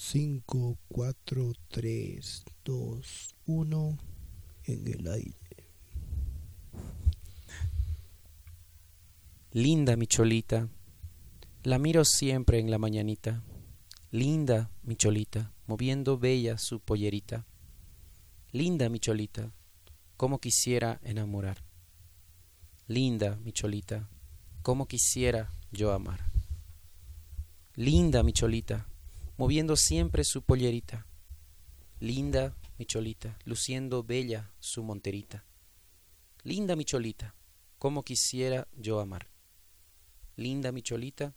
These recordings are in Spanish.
5, 4, 3, 2, 1 en el aire. Linda mi cholita, la miro siempre en la mañanita. Linda mi cholita, moviendo bella su pollerita. Linda mi cholita, como quisiera enamorar. Linda mi cholita, como quisiera yo amar. Linda mi cholita, moviendo siempre su pollerita. Linda mi cholita, luciendo bella su monterita. Linda mi cholita, como quisiera yo amar. Linda mi cholita,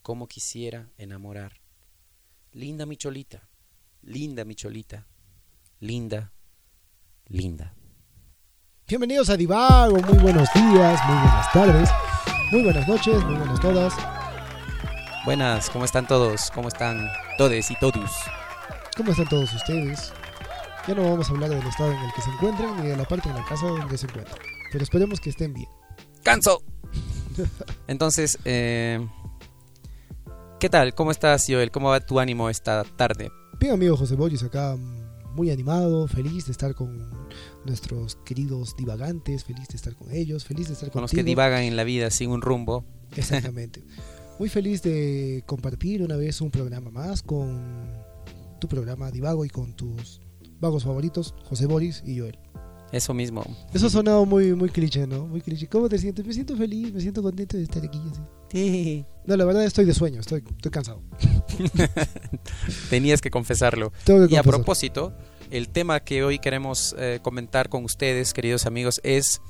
como quisiera enamorar. Linda mi cholita, linda mi cholita, linda, linda. Bienvenidos a Divago, muy buenos días, muy buenas tardes, muy buenas noches, muy buenas todas. Buenas, ¿cómo están todos? ¿Cómo están todes y todos? ¿Cómo están todos ustedes? Ya no vamos a hablar del estado en el que se encuentran ni de la parte de la casa donde se encuentran, pero esperemos que estén bien. ¡Canso! Entonces, eh, ¿qué tal? ¿Cómo estás, Joel? ¿Cómo va tu ánimo esta tarde? Bien, amigo José Boyes, acá mm, muy animado, feliz de estar con nuestros queridos divagantes, feliz de estar con ellos, feliz de estar Con los que divagan en la vida sin un rumbo. Exactamente. Muy feliz de compartir una vez un programa más con tu programa Divago y con tus vagos favoritos, José Boris y Joel. Eso mismo. Eso ha sonado muy, muy cliché, ¿no? Muy cliché. ¿Cómo te sientes? Me siento feliz, me siento contento de estar aquí. Así. Sí. No, la verdad estoy de sueño, estoy, estoy cansado. Tenías que confesarlo. Y a propósito, el tema que hoy queremos eh, comentar con ustedes, queridos amigos, es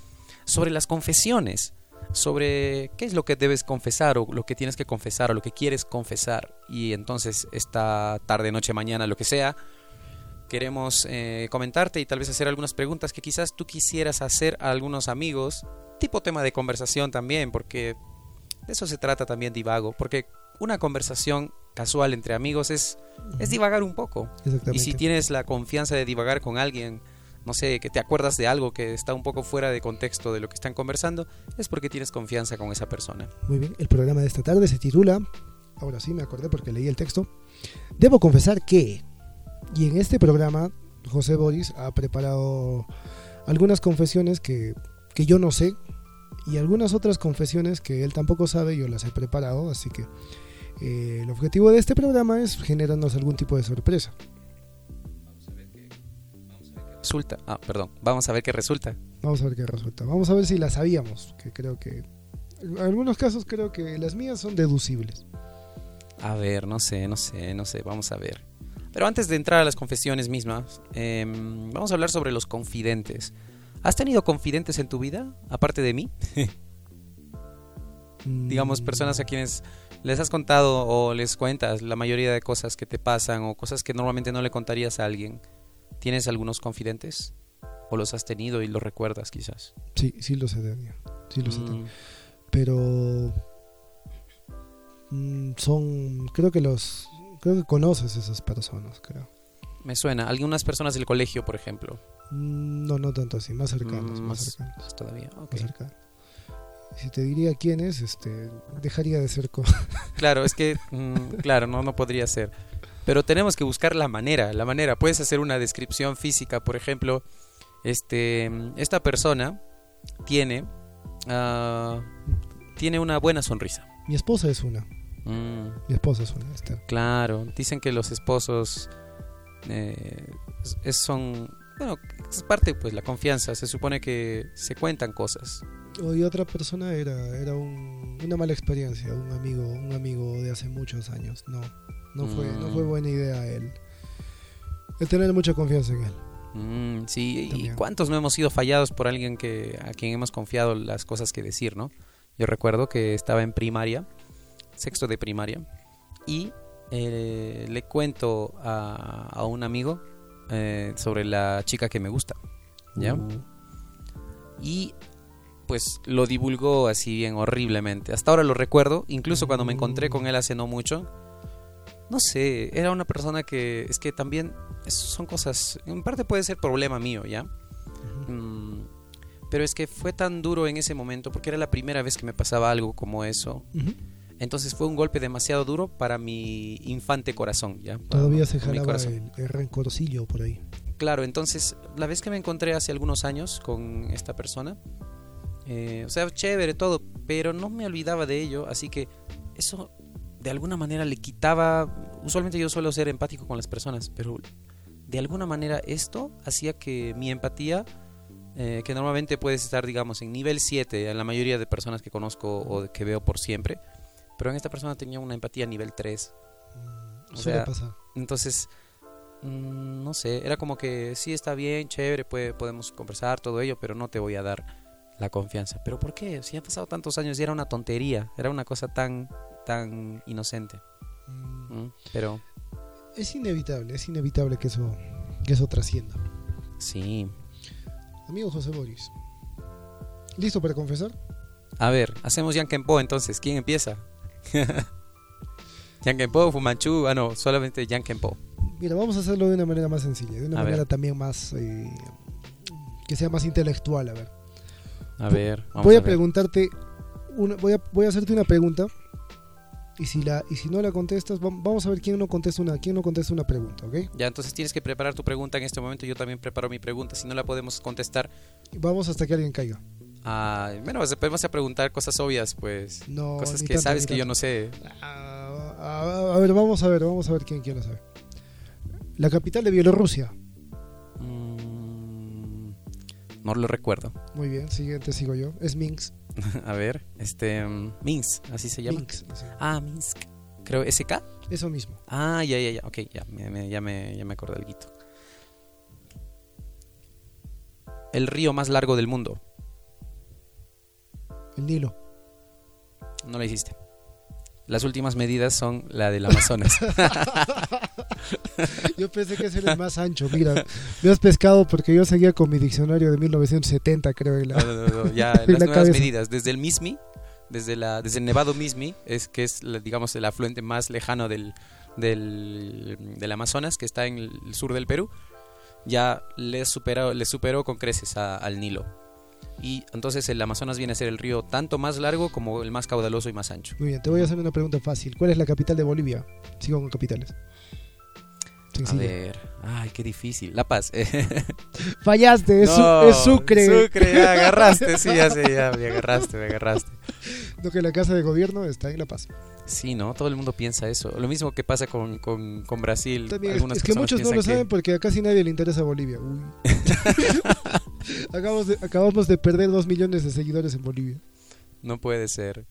sobre las confesiones, sobre qué es lo que debes confesar o lo que tienes que confesar o lo que quieres confesar. Y entonces esta tarde, noche, mañana, lo que sea, queremos eh, comentarte y tal vez hacer algunas preguntas que quizás tú quisieras hacer a algunos amigos, tipo tema de conversación también, porque de eso se trata también divago, porque una conversación casual entre amigos es, es divagar un poco. Exactamente. Y si tienes la confianza de divagar con alguien, no sé, que te acuerdas de algo que está un poco fuera de contexto de lo que están conversando, es porque tienes confianza con esa persona. Muy bien, el programa de esta tarde se titula, ahora sí me acordé porque leí el texto, Debo confesar que, y en este programa José Boris ha preparado algunas confesiones que, que yo no sé y algunas otras confesiones que él tampoco sabe, yo las he preparado, así que eh, el objetivo de este programa es generarnos algún tipo de sorpresa. Resulta, ah, perdón, vamos a ver qué resulta. Vamos a ver qué resulta. Vamos a ver si las sabíamos, que creo que... En algunos casos creo que las mías son deducibles. A ver, no sé, no sé, no sé, vamos a ver. Pero antes de entrar a las confesiones mismas, em, vamos a hablar sobre los confidentes. ¿Has tenido confidentes en tu vida, aparte de mí? Digamos, Mm, personas a quienes les has contado o les cuentas la mayoría de cosas que te pasan o cosas que normalmente no le contarías a alguien. ¿Tienes algunos confidentes? ¿O los has tenido y los recuerdas quizás? Sí, sí los he tenido. Sí los he tenido. Mm, Pero mm, son, creo que los, creo que conoces esas personas, creo. me suena. Algunas personas del colegio, por ejemplo. Mm, No, no tanto así, más cercanos, Mm, más más- cercanos, más todavía. más cercanos. Si te diría quiénes, este, dejaría de ser co- Claro, es que, mm, claro, no, no podría ser. Pero tenemos que buscar la manera, la manera. Puedes hacer una descripción física, por ejemplo, este, esta persona tiene, ah, tiene una buena sonrisa. Mi esposa es una, Mm, mi esposa es una, Esther. claro, dicen que los esposos eh, es- son, bueno, es parte, pues, la confianza. Se supone que se cuentan cosas. Y otra persona era, era un- una mala experiencia, un amigo, un amigo de hace muchos años. No, no fue, no Mm. fue buena idea el, el tener mucha confianza en él. Mm, sí, y cuántos no hemos sido fallados por alguien que a quien hemos confiado las cosas que decir, ¿no? Yo recuerdo que estaba en primaria, sexto de primaria, y eh, le cuento a, a un amigo eh, sobre la chica que me gusta, ¿ya? Uh, Y pues lo divulgó así bien horriblemente. Hasta ahora lo recuerdo, incluso cuando me encontré con él hace no mucho. No sé, era una persona que es que también son cosas, en parte puede ser problema mío, ¿ya? Mm, pero es que fue tan duro en ese momento porque era la primera vez que me pasaba algo como eso. Entonces fue un golpe demasiado duro para mi infante corazón, ¿ya? Todavía se Para jalaba el, el rencorcillo por ahí. Claro, entonces la vez que me encontré hace algunos años con esta persona, eh, o sea, chévere todo, pero no me olvidaba de ello, así que eso de alguna manera le quitaba, usualmente yo suelo ser empático con las personas, pero de alguna manera esto hacía que mi empatía, eh, que normalmente puedes estar, digamos, en nivel 7 en la mayoría de personas que conozco o que veo por siempre, pero en esta persona tenía una empatía nivel 3. Mm, O sea, pasar. Entonces, mm, no sé, era como que sí está bien, chévere, puede, podemos conversar, todo ello, pero no te voy a dar la confianza. ¿Pero por qué? Si han pasado tantos años y era una tontería, era una cosa tan, tan inocente. Mm, ¿m? Pero Es inevitable, es inevitable que eso, que eso trascienda. sí. Amigo José Boris, ¿listo para confesar? A ver, hacemos Yankenpo entonces. ¿Quién empieza? Yankenpo, Fumanchu, ah no, solamente Yankenpo. Mira, vamos a hacerlo de una manera más sencilla, de una A ver. manera también más... eh, que sea más intelectual, a ver. A ver, vamos voy a, a ver. preguntarte, una, voy, a, voy a hacerte una pregunta y si, la, y si no la contestas, vam- vamos a ver quién no contesta una, quién no contesta una pregunta, ¿ok? Ya, entonces tienes que preparar tu pregunta en este momento. Yo también preparo mi pregunta. Si no la podemos contestar, Vamos hasta que alguien caiga. ah, bueno, pues, podemos a preguntar cosas obvias, pues. No, cosas que tanto, sabes que yo no sé. Ah, a, a ver, vamos a ver, vamos a ver quién, quién lo sabe. La capital de Bielorrusia. Mm, no lo recuerdo. Muy bien, siguiente sigo yo. Es Minsk. A ver, este. mm, Minsk, así se llama. Minsk. sí. Ah, Minsk. Creo, ¿SK? Eso mismo. Ah, ya, ya, ya. Ok, ya me, me- ya me, ya me acordé del guito. El río más largo del mundo. El Nilo. No lo hiciste. Las últimas medidas son la del Amazonas. Yo pensé que ese era el más ancho. Mira, me has pescado porque yo seguía con mi diccionario de 1970, creo. en la- No, no, no, ya En las la nuevas cabeza. medidas. Desde el Mismi, desde, la, desde el Nevado Mismi, es que es, la- digamos, el afluente más lejano del, del, del Amazonas, que está en el sur del Perú, ya le superó, le superó con creces a- al Nilo. Y entonces el Amazonas viene a ser el río tanto más largo como el más caudaloso y más ancho. Muy bien, te voy a hacer una pregunta fácil. ¿Cuál es la capital de Bolivia? Sigo con capitales. A Sencillo. ver, ay, qué difícil. La Paz. Fallaste, es, No, es Sucre. Sucre, ya agarraste, sí, ya sé, ya me agarraste, me agarraste. No que la casa de gobierno está en La Paz. Sí, ¿no? Todo el mundo piensa eso. Lo mismo que pasa con, con, con Brasil. También, es, que muchos no lo que- saben porque a casi nadie le interesa Bolivia. Uy. acabamos, de, acabamos de perder dos millones de seguidores en Bolivia. No puede ser.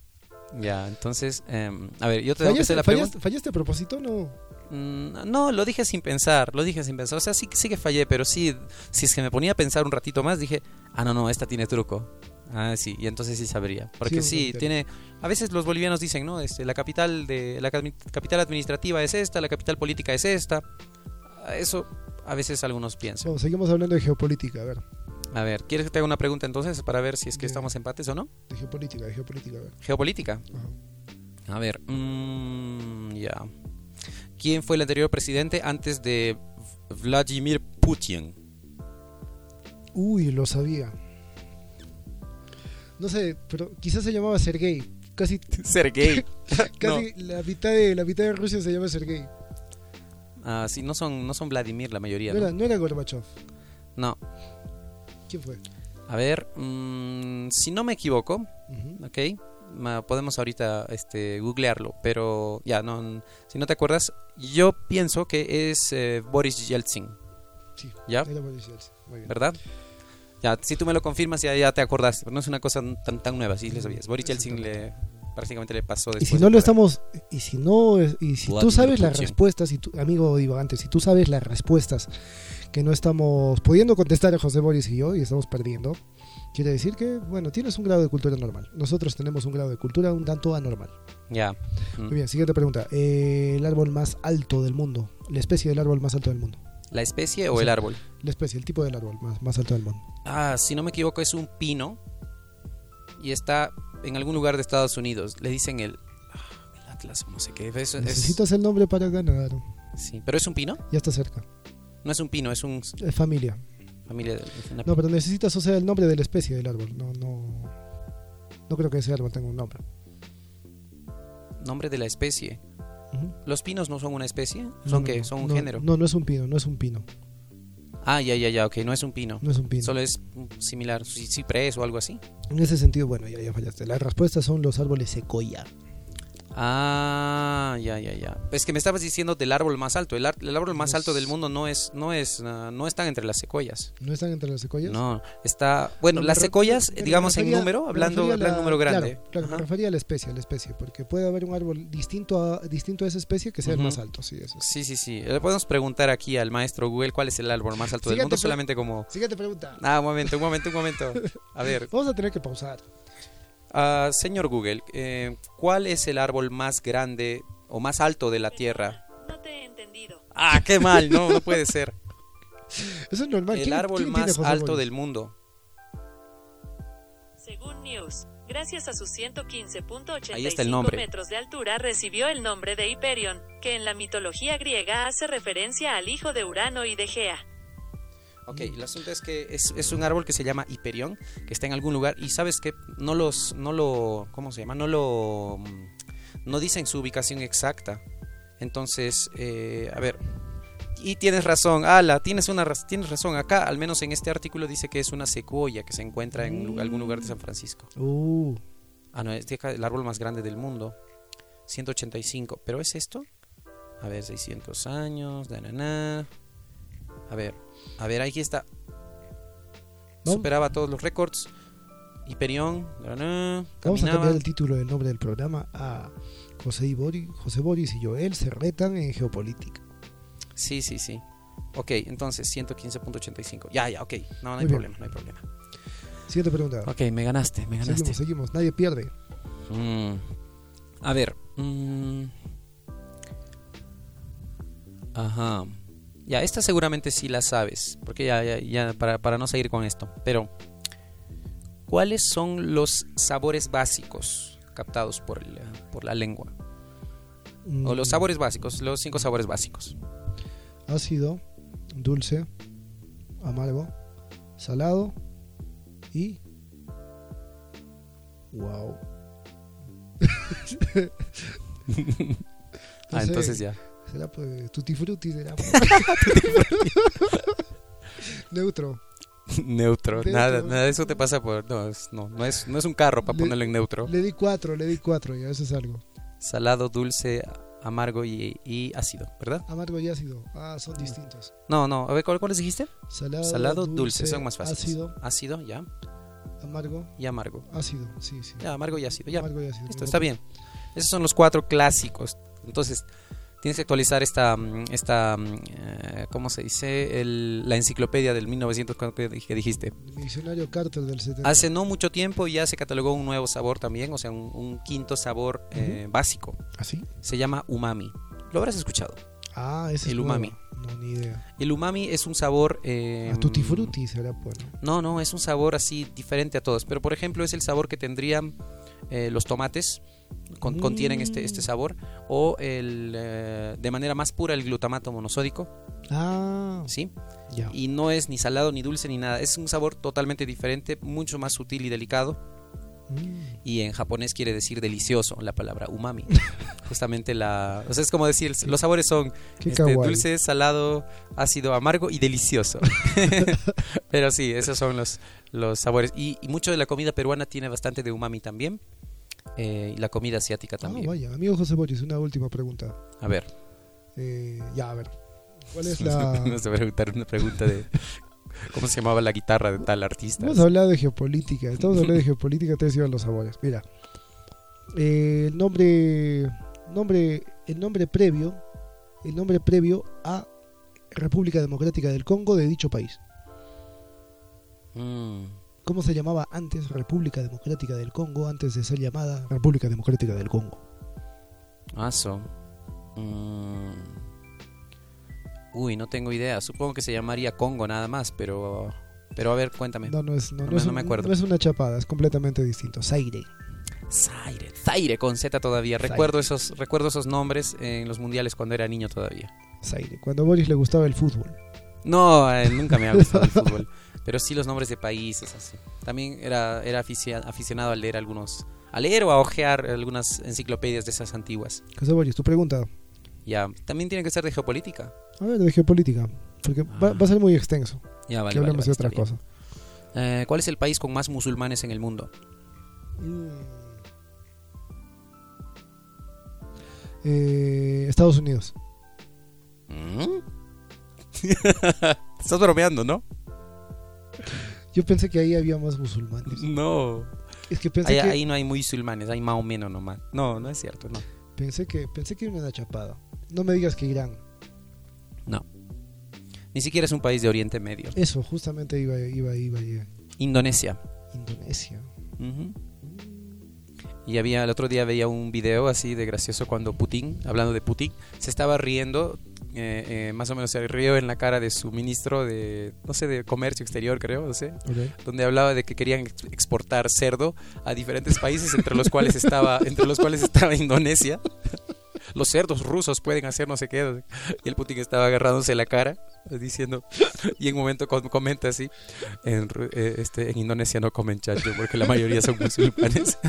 Ya, entonces, em, a ver, yo te tengo que ¿Fallaste, hacer la fallaste- pregunta. fallaste a propósito? No. Mm, no, lo dije sin pensar, lo dije sin pensar. O sea, sí, sí que fallé, pero sí, si es que me ponía a pensar un ratito más, dije, ah, no, no, esta tiene truco. Ah, sí, y entonces sí sabría. Porque Sí, tiene... A veces los bolivianos dicen, ¿no? Este, la capital de la capital administrativa es esta, la capital política es esta. Ah, Eso a veces algunos piensan. Bueno, seguimos hablando de geopolítica. A ver, A ver, ¿quieres que te haga una pregunta entonces para ver si es que estamos empates o no? de geopolítica, de geopolítica. A ver. Geopolítica. Ajá. A ver, mm, ya. ¿Quién fue el anterior presidente antes de Vladimir Putin? Uy, lo sabía. No sé, pero quizás se llamaba Sergei. Casi, Sergei. casi la mitad de la mitad de Rusia se llama Sergei. Ah, sí, no son, no son Vladimir la mayoría. No ¿no? era, no era Gorbachev. No. ¿Quién fue? A ver, mm, si no me equivoco. ¿ok? Ma- podemos ahorita este, googlearlo, pero ya, no, si no te acuerdas, yo pienso que es eh, Boris Yeltsin, Sí, ¿ya? era Boris Yeltsin. Muy bien. ¿Verdad? Ya, si tú me lo confirmas, ya, ya te acordaste, pero no es una cosa tan, tan nueva, sí le sabías. Boris Yeltsin le, prácticamente le pasó Y después. si de no lo estamos, y si no, y si tú Vladimir sabes las respuestas, y tú, amigo divagante, si tú sabes las respuestas que no estamos pudiendo contestar a José Boris y yo y estamos perdiendo, quiere decir que, bueno, tienes un grado de cultura normal. Nosotros tenemos un grado de cultura un tanto anormal. Ya. Mm. Muy bien, siguiente pregunta. Eh, el árbol más alto del mundo, la especie del árbol más alto del mundo. ¿La especie o el árbol? La especie, el tipo del árbol más, más alto del mundo. Ah, si no me equivoco, es un pino y está en algún lugar de Estados Unidos. Le dicen el, ah, el Atlas, no sé qué. Es- Necesitas el nombre para ganar. sí, pero es un pino. Ya está cerca. No es un pino, es un Es familia. familia. de- es una- No, pero necesitas, o sea, el nombre de la especie del árbol. No, no, no creo que ese árbol tenga un nombre. nombre de la especie. ¿Los pinos no son una especie? ¿Son no, qué? ¿Son un no, género? No, no es un pino, no es un pino. Ah, ya, ya, ya, ok, no es un pino. No es un pino. Solo es similar, ci- ciprés o algo así. En ese sentido, bueno, ya, ya fallaste. Las respuestas son los árboles secoya. Ah, ya, ya, ya. Es que me estabas diciendo del árbol más alto. El, ar- el árbol más Los- alto del mundo no es, no es, ah, no están entre las secuoyas. ¿No están entre las secoyas? No, está, bueno, No, las secuoyas, digamos en refería- número, me hablando, la- número grande. Claro, claro, me refería a la especie, a la especie, porque puede haber un árbol distinto a, distinto a esa especie que sea el Ujú. más alto, sí, eso. sí. Sí, sí. Le podemos preguntar aquí al maestro Google cuál es el árbol más alto del Siguiente mundo, pre- solamente como... Siguiente pregunta. Ah, un momento, un momento, un momento. A ver, Vamos a tener que pausar. Ah, señor Google, eh, ¿cuál es el árbol más grande o más alto de la Tierra? No te he entendido. Ah, qué mal, no, no puede ser. Eso es normal. El ¿Quién- árbol más alto del mundo. Según News, gracias a sus 115.85 Ahí está el nombre. metros de altura, recibió el nombre de Hyperion, que en la mitología griega hace referencia al hijo de Urano y de Gea. Ok, el asunto es que es, es un árbol que se llama Hiperión, que está en algún lugar y sabes que no los, no lo, ¿cómo se llama? No lo, mm, no dicen su ubicación exacta. Entonces, eh, a ver, y tienes razón, Ala, tienes una, tienes razón. Acá, al menos en este artículo dice que es una secuoya que se encuentra en algún lugar de San Francisco. Uh, Ah, no, es de acá el árbol más grande del mundo, 185. ¿Pero es esto? A ver, 600 años, na, na. A ver, a ver, aquí está. Superaba todos los récords. Hiperión, vamos a cambiar el título del nombre del programa a José, y Boris, José Boris y Joel se retan en geopolítica. Sí, sí, sí. Ok, entonces 115.85. Ya, ya, ok. No, no hay Muy bien. problema, no hay problema. Siguiente pregunta. Ok, me ganaste, me ganaste. Seguimos, seguimos. Nadie pierde. Mm. A ver. mm. Ajá. Ya, esta seguramente sí la sabes. Porque ya, ya, ya, para, para no seguir con esto. Pero, ¿cuáles son los sabores básicos captados por, el, por la lengua? O los Mm, sabores básicos, los cinco sabores básicos. Ácido, dulce, amargo, salado y... Wow. ah, entonces ya. Será pues tutti frutti, será. Neutro. neutro. Neutro. Nada, nada de eso te pasa por. No, es, no, no es, no es un carro para Le- ponerlo en neutro. Le di cuatro, le di cuatro, ya eso es algo. Salado, dulce, amargo y, y ácido, ¿verdad? Amargo y ácido. Ah, son distintos. No, no, a ver, ¿cuál- ¿cuáles dijiste? Salado, Salado, dulce, son más fáciles. Ácido, Ácido, ya. amargo, Y amargo. ácido, sí, sí. Ya, amargo y ácido, ya. Amargo y ácido. Listo, está bien. Esos son los cuatro clásicos. Entonces, tienes que actualizar esta, mm, esta mm, eh, ¿cómo se dice? El- la enciclopedia del 1900 ¿cuándo que dij- que dijiste. El diccionario Carter del 70. Hace no mucho tiempo ya se catalogó un nuevo sabor también, o sea, un, un quinto sabor eh, básico. ¿Así? Se llama umami. Lo habrás escuchado. Ah, ese es El umami. No, ni idea. El umami es un sabor... eh, A tutti frutti será bueno. No, no, es un sabor así diferente a todos. Pero por ejemplo es el sabor que tendrían eh, los tomates, con- Mm. contienen este, este sabor. O el, eh, de manera más pura el glutamato monosódico, Ah, ¿sí? Y no es ni salado ni dulce ni nada. Es un sabor totalmente diferente, mucho más sutil y delicado. Mm. Y en japonés quiere decir delicioso la palabra umami. Justamente la... O sea, es como decir, los sabores son este, dulce, salado, ácido, amargo y delicioso. Pero sí, esos son los, los sabores. Y, y mucho de la comida peruana tiene bastante de umami también. Eh, y la comida asiática Ah, también. vaya. Amigo José Boris, una última pregunta. a ver. Eh, ya, a ver. ¿Cuál es la...? Vamos a preguntar una pregunta de cómo se llamaba la guitarra de tal artista. Hemos hablado de geopolítica. Estamos hablando de geopolítica, te decía los sabores. Mira. Eh, el nombre... Nombre... El nombre previo... El nombre previo a República Democrática del Congo de dicho país. Mm, ¿Cómo se llamaba antes República Democrática del Congo antes de ser llamada República Democrática del Congo? aso. Mm. Uy, no tengo idea. Supongo que se llamaría Congo nada más, pero... Pero a ver, cuéntame. No, no es, no, No no me- es acuerdo. no es una chapada, es completamente distinto. Zaire. Zaire, Zaire con Z todavía. Zaire. Recuerdo esos, recuerdo esos nombres en los mundiales cuando era niño todavía. Zaire. Cuando a Boris le gustaba el fútbol. No, eh, nunca me ha gustado el fútbol. Pero sí los nombres de países, así. También era, era aficionado a leer algunos, a leer o a ojear algunas enciclopedias de esas antiguas. José Boris, tu pregunta. Ya, también tiene que ser de geopolítica. A ver, de geopolítica. Porque va, Ah. va a ser muy extenso. Ya, vale. que hablemos vale, de otra cosa. Eh, ¿Cuál es el país con más musulmanes en el mundo? Mm. Eh, Estados Unidos. ¿Mm? Estás bromeando, ¿no? Yo pensé que ahí había más musulmanes. No. Es que pensé Ahí, que ahí no hay musulmanes, hay más o menos nomás. No, no es cierto, no. pensé que pensé que era una chapada. No me digas que Irán. No. Ni siquiera es un país de Oriente Medio. Eso, justamente iba iba iba, iba. Indonesia. Indonesia. Ujú. Y había, el otro día veía un video así de gracioso cuando Putin, hablando de Putin, se estaba riendo, eh, eh, más o menos se rió en la cara de su ministro de, no sé, de comercio exterior, creo, no sé, donde hablaba de que querían ex- exportar cerdo a diferentes países, entre los cuales estaba, entre los cuales estaba Indonesia. Los cerdos rusos pueden hacer no sé qué. Y el Putin estaba agarrándose la cara, diciendo, y en un momento com- comenta así, en, eh, este, en Indonesia no comen chancho porque la mayoría son musulmanes.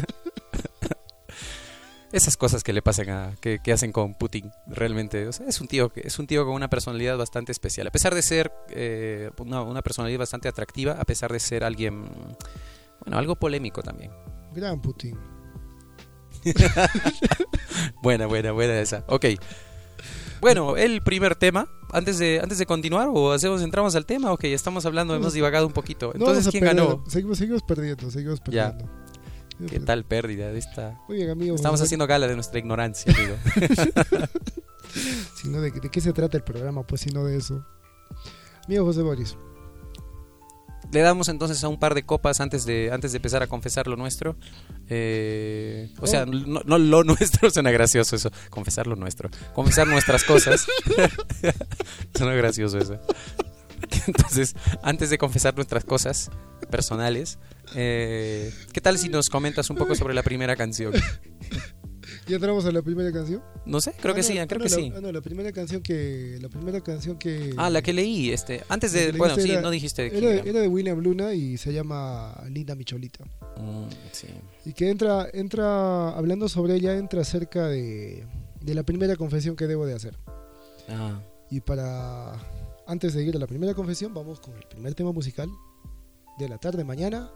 Esas cosas que le pasan a, que, que hacen con Putin, realmente, o sea, es un tío que es un tío con una personalidad bastante especial, a pesar de ser eh, una, una personalidad bastante atractiva, a pesar de ser alguien, bueno, algo polémico también. Gran Putin. Buena, buena, buena esa. Ok. Bueno, el primer tema, antes de, antes de continuar, o hacemos, entramos al tema, ok, estamos hablando, hemos divagado un poquito. Entonces, ¿quién perder. ganó? Seguimos, seguimos perdiendo, seguimos Ya. ¿Qué tal pérdida de esta? Muy bien, amigo. Estamos haciendo gala de nuestra ignorancia, amigo. Sino de, de qué se trata el programa, pues, sino de eso. Amigo José Boris. Le damos entonces a un par de copas antes de, antes de empezar a confesar lo nuestro. Eh, o sea, no, no lo nuestro, suena gracioso eso. Confesar lo nuestro. Confesar nuestras cosas. suena gracioso eso. Entonces, antes de confesar nuestras cosas personales, eh, ¿qué tal si nos comentas un poco sobre la primera canción? ¿Ya entramos a la primera canción? No sé, creo Ah, que no, sí, ah, creo no, que la- sí. ah, no, la primera canción que. La primera canción que. Ah, la que leí, este, antes de, bueno, sí, era- no dijiste Era, era. era de William Luna y se llama Linda Micholita. Mm, sí. Y que entra, entra, hablando sobre ella, entra acerca de, de la primera confesión que debo de hacer. Ah, Y para, antes de ir a la primera confesión, vamos con el primer tema musical de la tarde, mañana,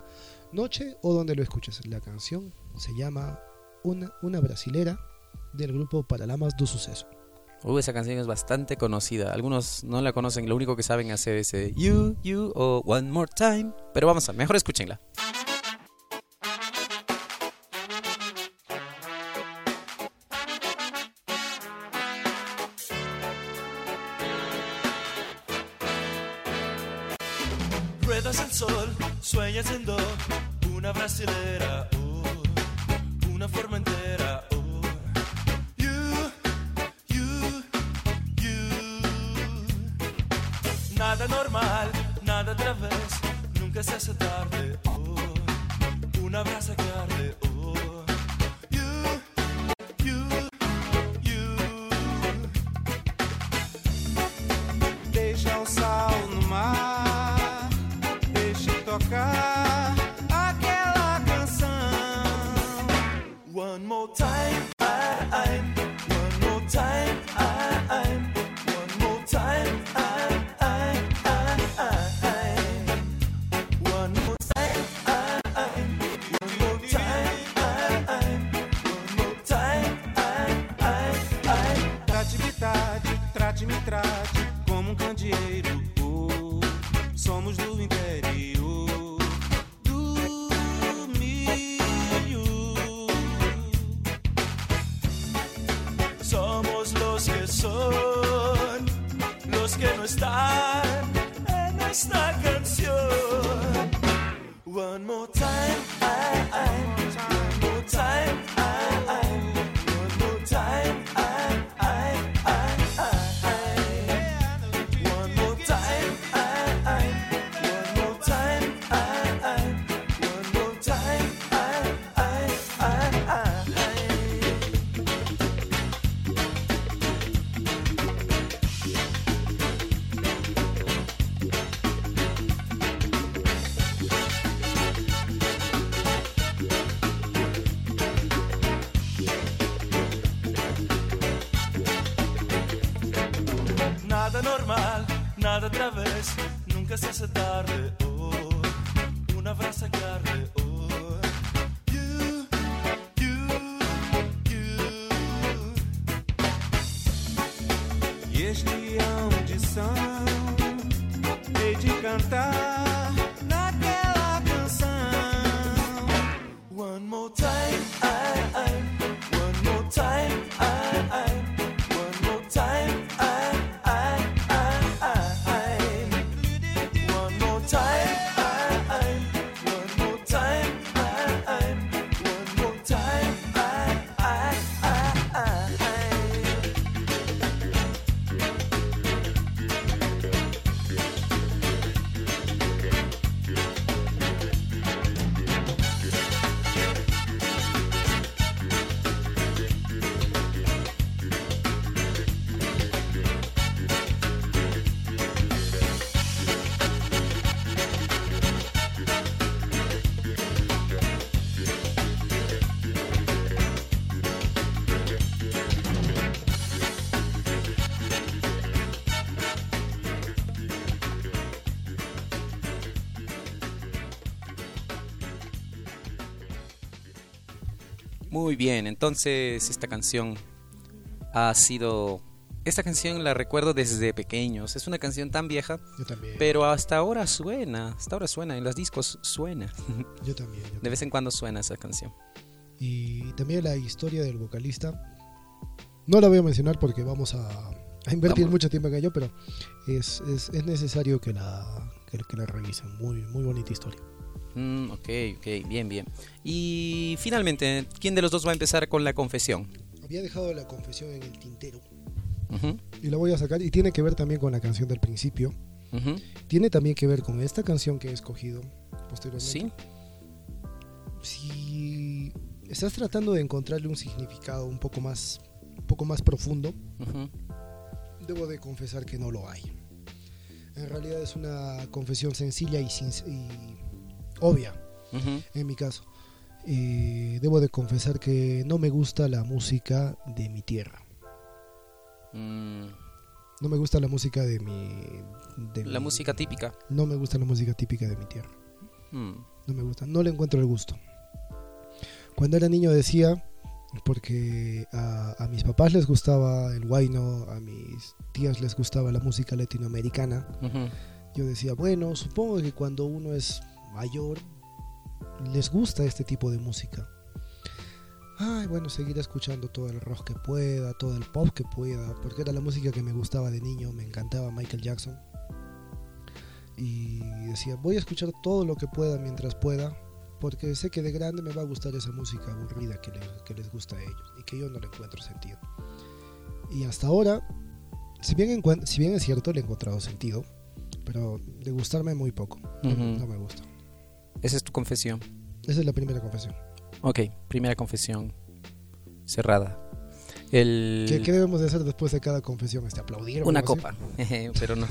noche o donde lo escuches. La canción se llama Una, una brasilera del grupo Paralamas do Suceso. Uh, esa canción es bastante conocida. Algunos no la conocen, lo único que saben hacer es eh, You, You o One More Time. Pero vamos a, mejor escúchenla. Una brasilera, oh, una forma entera, oh. You, you, you. Nada normal, nada otra nunca se hace Muy bien, entonces esta canción ha sido... Esta canción la recuerdo desde pequeños. Es una canción tan vieja, Yo también. pero hasta ahora suena. Hasta ahora suena. En los discos suena. Yo también. yo De vez en cuando suena esa canción. Y también la historia del vocalista. No la voy a mencionar porque vamos a, a invertir Vamos. mucho tiempo en ello, pero es, es, es necesario que la, que, que la revisen. Muy, muy bonita historia. Mm, ok, ok, bien, bien. Y finalmente, ¿quién de los dos va a empezar con la confesión? Había dejado la confesión en el tintero y la voy a sacar. Y tiene que ver también con la canción del principio. Tiene también que ver con esta canción que he escogido posteriormente. Sí. Si estás tratando de encontrarle un significado un poco más, un poco más profundo, ujú, Debo de confesar que no lo hay. En realidad es una confesión sencilla y, sin- y obvia, en mi caso. Eh, debo de confesar que no me gusta la música de mi tierra. Mm, No me gusta la música de mi... de la mi- música típica. No me gusta la música típica de mi tierra. Mm, No me gusta. No le encuentro el gusto. Cuando era niño decía, porque a, a mis papás les gustaba el guayno, a mis tías les gustaba la música latinoamericana. Yo decía, bueno, supongo que cuando uno es mayor les gusta este tipo de música. Ay, bueno, seguir escuchando todo el rock que pueda, todo el pop que pueda, porque era la música que me gustaba de niño, me encantaba Michael Jackson. Y decía, voy a escuchar todo lo que pueda mientras pueda, porque sé que de grande me va a gustar esa música aburrida que, les- que les gusta a ellos y que yo no le encuentro sentido. Y hasta ahora, si bien, si bien es cierto, le he encontrado sentido, pero de gustarme muy poco. No me gusta. Esa es tu confesión. Esa es la primera confesión. Ok, primera confesión cerrada. El... ¿Qué, qué debemos de hacer después de cada confesión? Este, ¿Aplaudir? o Una copa, pero no.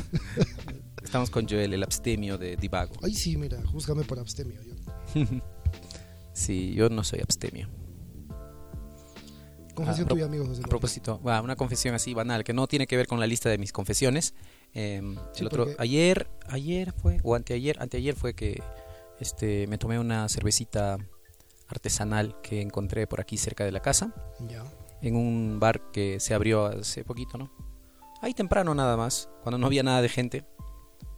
Estamos con Joel, el abstemio de Divago. Ay, sí, mira, júzgame por abstemio. yo. Sí, yo no soy abstemio. Confesión A pro- tuya, amigo José. A propósito, va, una confesión así banal, que no tiene que ver con la lista de mis confesiones. Eh, Sí, el otro, porque- ayer, ayer fue, o anteayer, anteayer fue que este, me tomé una cervecita artesanal que encontré por aquí cerca de la casa, Ya. en un bar que se abrió hace poquito, ¿no? Ahí temprano nada más, cuando no había nada de gente,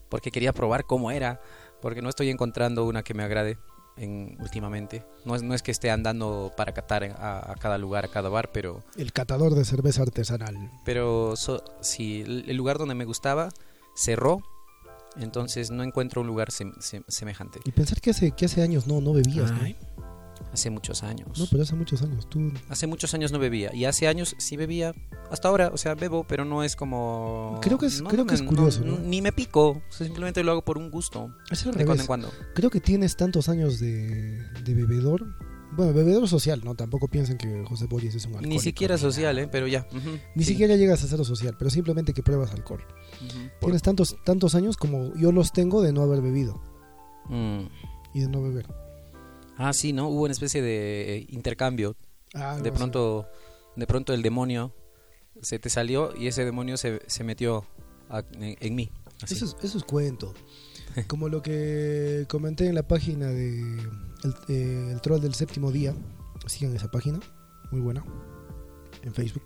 porque quería probar cómo era, porque no estoy encontrando una que me agrade en, últimamente. No es, no es que esté andando para catar a, a cada lugar, a cada bar, pero El catador de cerveza artesanal. pero so- si el el lugar donde me gustaba cerró, entonces no encuentro un lugar sem- sem- semejante. Y pensar que hace, que hace años no, no bebías, ¿no? Hace muchos años. No, pero hace muchos años. Tú, Hace muchos años no bebía y hace años sí bebía. Hasta ahora, o sea, bebo, pero no es como Creo que es- no, creo no que es me- curioso, ¿no? Ni me pico, simplemente lo hago por un gusto, es de cuando en cuando. Creo que tienes tantos años de, de bebedor. Bueno, bebedor social, ¿no? Tampoco piensen que José Boris es un alcohólico. Ni siquiera social. ¿eh? Pero ya. Ni sí, siquiera llegas a hacerlo social, pero simplemente que pruebas alcohol. Tienes tantos, tantos años como yo los tengo de no haber bebido Mm. y de no beber. Ah, sí, ¿no? Hubo una especie de eh, intercambio Ah, de pronto de pronto el demonio se te salió y ese demonio se, se metió a- en, en mí. así. Eso es, eso es cuento. Como lo que comenté en la página de El, eh, el Troll del Séptimo Día. Sigan esa página, muy buena, en Facebook.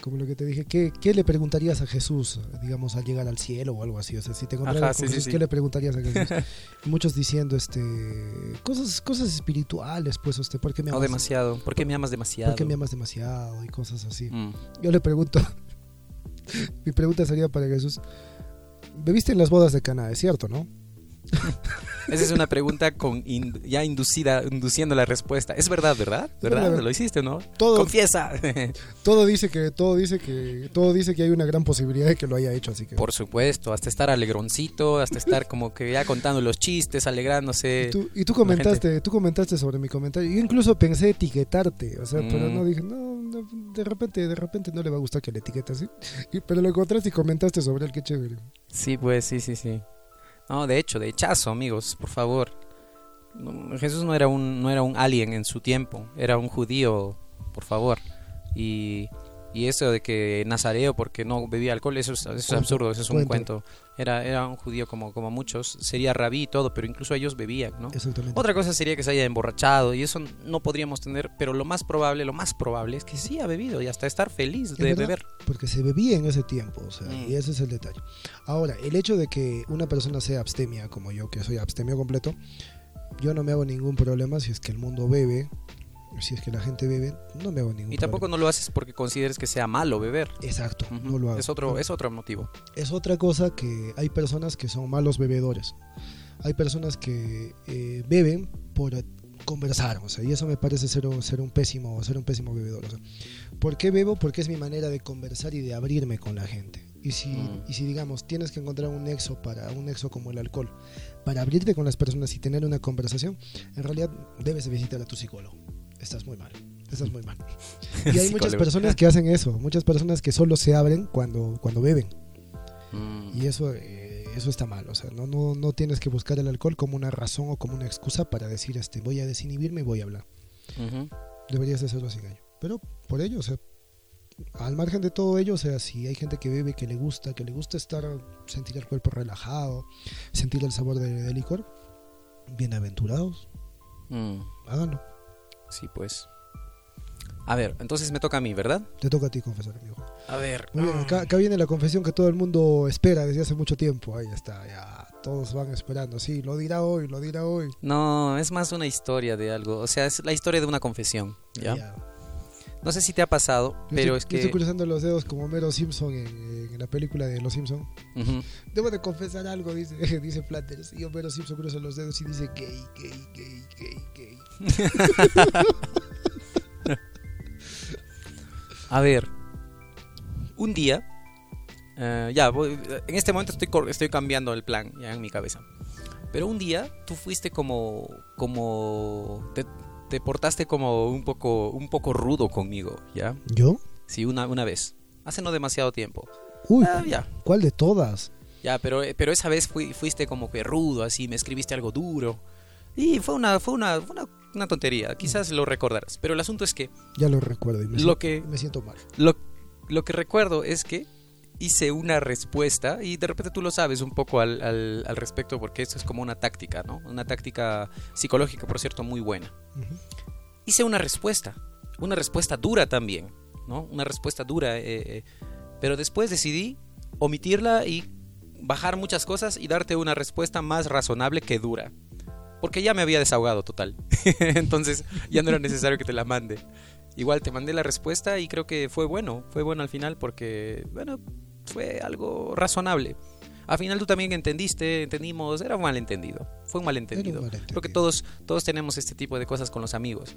Como lo que te dije, ¿qué, qué le preguntarías a Jesús, digamos, al llegar al cielo o algo así? O sea, si te encontraras con sí, sí, Jesús, sí. ¿qué le preguntarías a Jesús? Y muchos diciendo, este, cosas, cosas espirituales, pues, usted, ¿por qué me No amas? demasiado. ¿Por qué me amas demasiado? ¿Por qué me amas demasiado? Y cosas así. Mm. Yo le pregunto, mi pregunta sería para Jesús, bebiste en las bodas de Caná, es cierto, ¿no? Esa es una pregunta con in- ya inducida, induciendo la respuesta. Es verdad, ¿verdad? ¿Verdad? Lo hiciste, ¿no? Todo, Confiesa. todo dice que, todo dice que, todo dice que hay una gran posibilidad de que lo haya hecho, así que. Por supuesto, hasta estar alegroncito, hasta estar como que ya contando los chistes, alegrándose. Y tú, y tú comentaste, tú comentaste sobre mi comentario. Yo incluso pensé etiquetarte, o sea, pero Mm. no dije, no, no, de repente, de repente no le va a gustar que le etiquetes, ¿sí? Y- pero lo encontraste y comentaste sobre él, qué chévere. Sí, pues, sí, sí, sí. No, de hecho, de hechazo, amigos, por favor. Jesús no era un no era un alien en su tiempo, era un judío, por favor. Y, y eso de que Nazareo porque no bebía alcohol, eso es, eso es absurdo, eso es un cuento. cuento. Era era un judío como como muchos, sería rabí y todo, pero incluso ellos bebían, ¿no? Exactamente. Otra cosa sería que se haya emborrachado y eso no podríamos tener, pero lo más probable, lo más probable es que sí ha bebido y hasta estar feliz de verdad. beber. Porque se bebía en ese tiempo, o sea, Mm. y ese es el detalle. Ahora, el hecho de que una persona sea abstemia, como yo, que soy abstemio completo, yo no me hago ningún problema si es que el mundo bebe, si es que la gente bebe, no me hago ningún Y tampoco problema. no lo haces porque consideres que sea malo beber. Exacto, Ujú. no lo hago. Es otro, es otro motivo. Es otra cosa que hay personas que son malos bebedores. Hay personas que eh, beben por conversar, o sea, y eso me parece ser un, ser un pésimo, ser un pésimo bebedor. o sea. ¿Por qué bebo? Porque es mi manera de conversar y de abrirme con la gente. Y si, Mm. y si digamos, tienes que encontrar un nexo para un nexo como el alcohol, para abrirte con las personas y tener una conversación, en realidad debes de visitar a tu psicólogo. Estás muy mal. Estás muy mal. Y hay muchas personas que hacen eso, muchas personas que solo se abren cuando, cuando beben. Mm. Y eso, eh, eso está mal. O sea, no, no, no tienes que buscar el alcohol como una razón o como una excusa para decir, este, voy a desinhibirme y voy a hablar. Deberías de hacerlo sin ello. Pero por ello, o sea, al margen de todo ello, o sea, si hay gente que bebe, que le gusta, que le gusta estar, sentir el cuerpo relajado, sentir el sabor de- del licor, bienaventurados, Mm. háganlo. Sí, pues. A ver, entonces me toca a mí, ¿verdad? Te toca a ti confesar, amigo. A ver. Muy bien, acá, acá viene la confesión que todo el mundo espera desde hace mucho tiempo. Ahí está, ya. Todos van esperando. Sí, lo dirá hoy, lo dirá hoy. No, es más una historia de algo. O sea, es la historia de una confesión. ¿ya? Ya. No sé si te ha pasado, Yo pero estoy, es yo que. estoy cruzando los dedos como Homero Simpson en, en la película de Los Simpson. Ujú. Debo de confesar algo, dice, dice Flanders. Y Homero Simpson cruza los dedos y dice gay, gay, gay, gay, gay. A ver, un día, eh, ya, voy- en este momento estoy, estoy cambiando el plan ya en mi cabeza. Pero un día tú fuiste como, como, te, te portaste como un poco, un poco rudo conmigo, ¿ya? ¿Yo? Sí, una, una vez, hace no demasiado tiempo. Uy, Ah, ya, ¿cuál de todas? ya, pero, pero esa vez fui- fuiste como que rudo, así, me escribiste algo duro. Y fue una, fue una, fue una, una tontería, quizás lo recordarás. Pero el asunto es que Ya lo recuerdo y me, Lo siento, que- me siento mal. Lo, lo que recuerdo es que hice una respuesta y de repente tú lo sabes un poco al, al- al respecto porque esto es como una táctica, ¿no? Una táctica psicológica, por cierto, muy buena. Ujú. Hice una respuesta, una respuesta dura también, ¿no? Una respuesta dura, eh, eh, pero después decidí omitirla y bajar muchas cosas y darte una respuesta más razonable que dura. Porque ya me había desahogado total. Entonces ya no era necesario que te la mande. Igual te mandé la respuesta y creo que fue bueno. Fue bueno al final porque, bueno, fue algo razonable. Al final tú también entendiste, entendimos, era un malentendido. Fue un malentendido. malentendido. Creo que todos, todos tenemos este tipo de cosas con los amigos.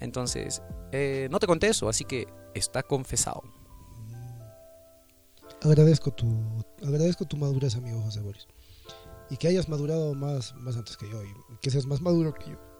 Entonces, eh, no te conté eso, así que está confesado. Agradezco tu, agradezco tu madurez, amigo José Boris. Y que hayas madurado más, más antes que yo y que seas más maduro que yo.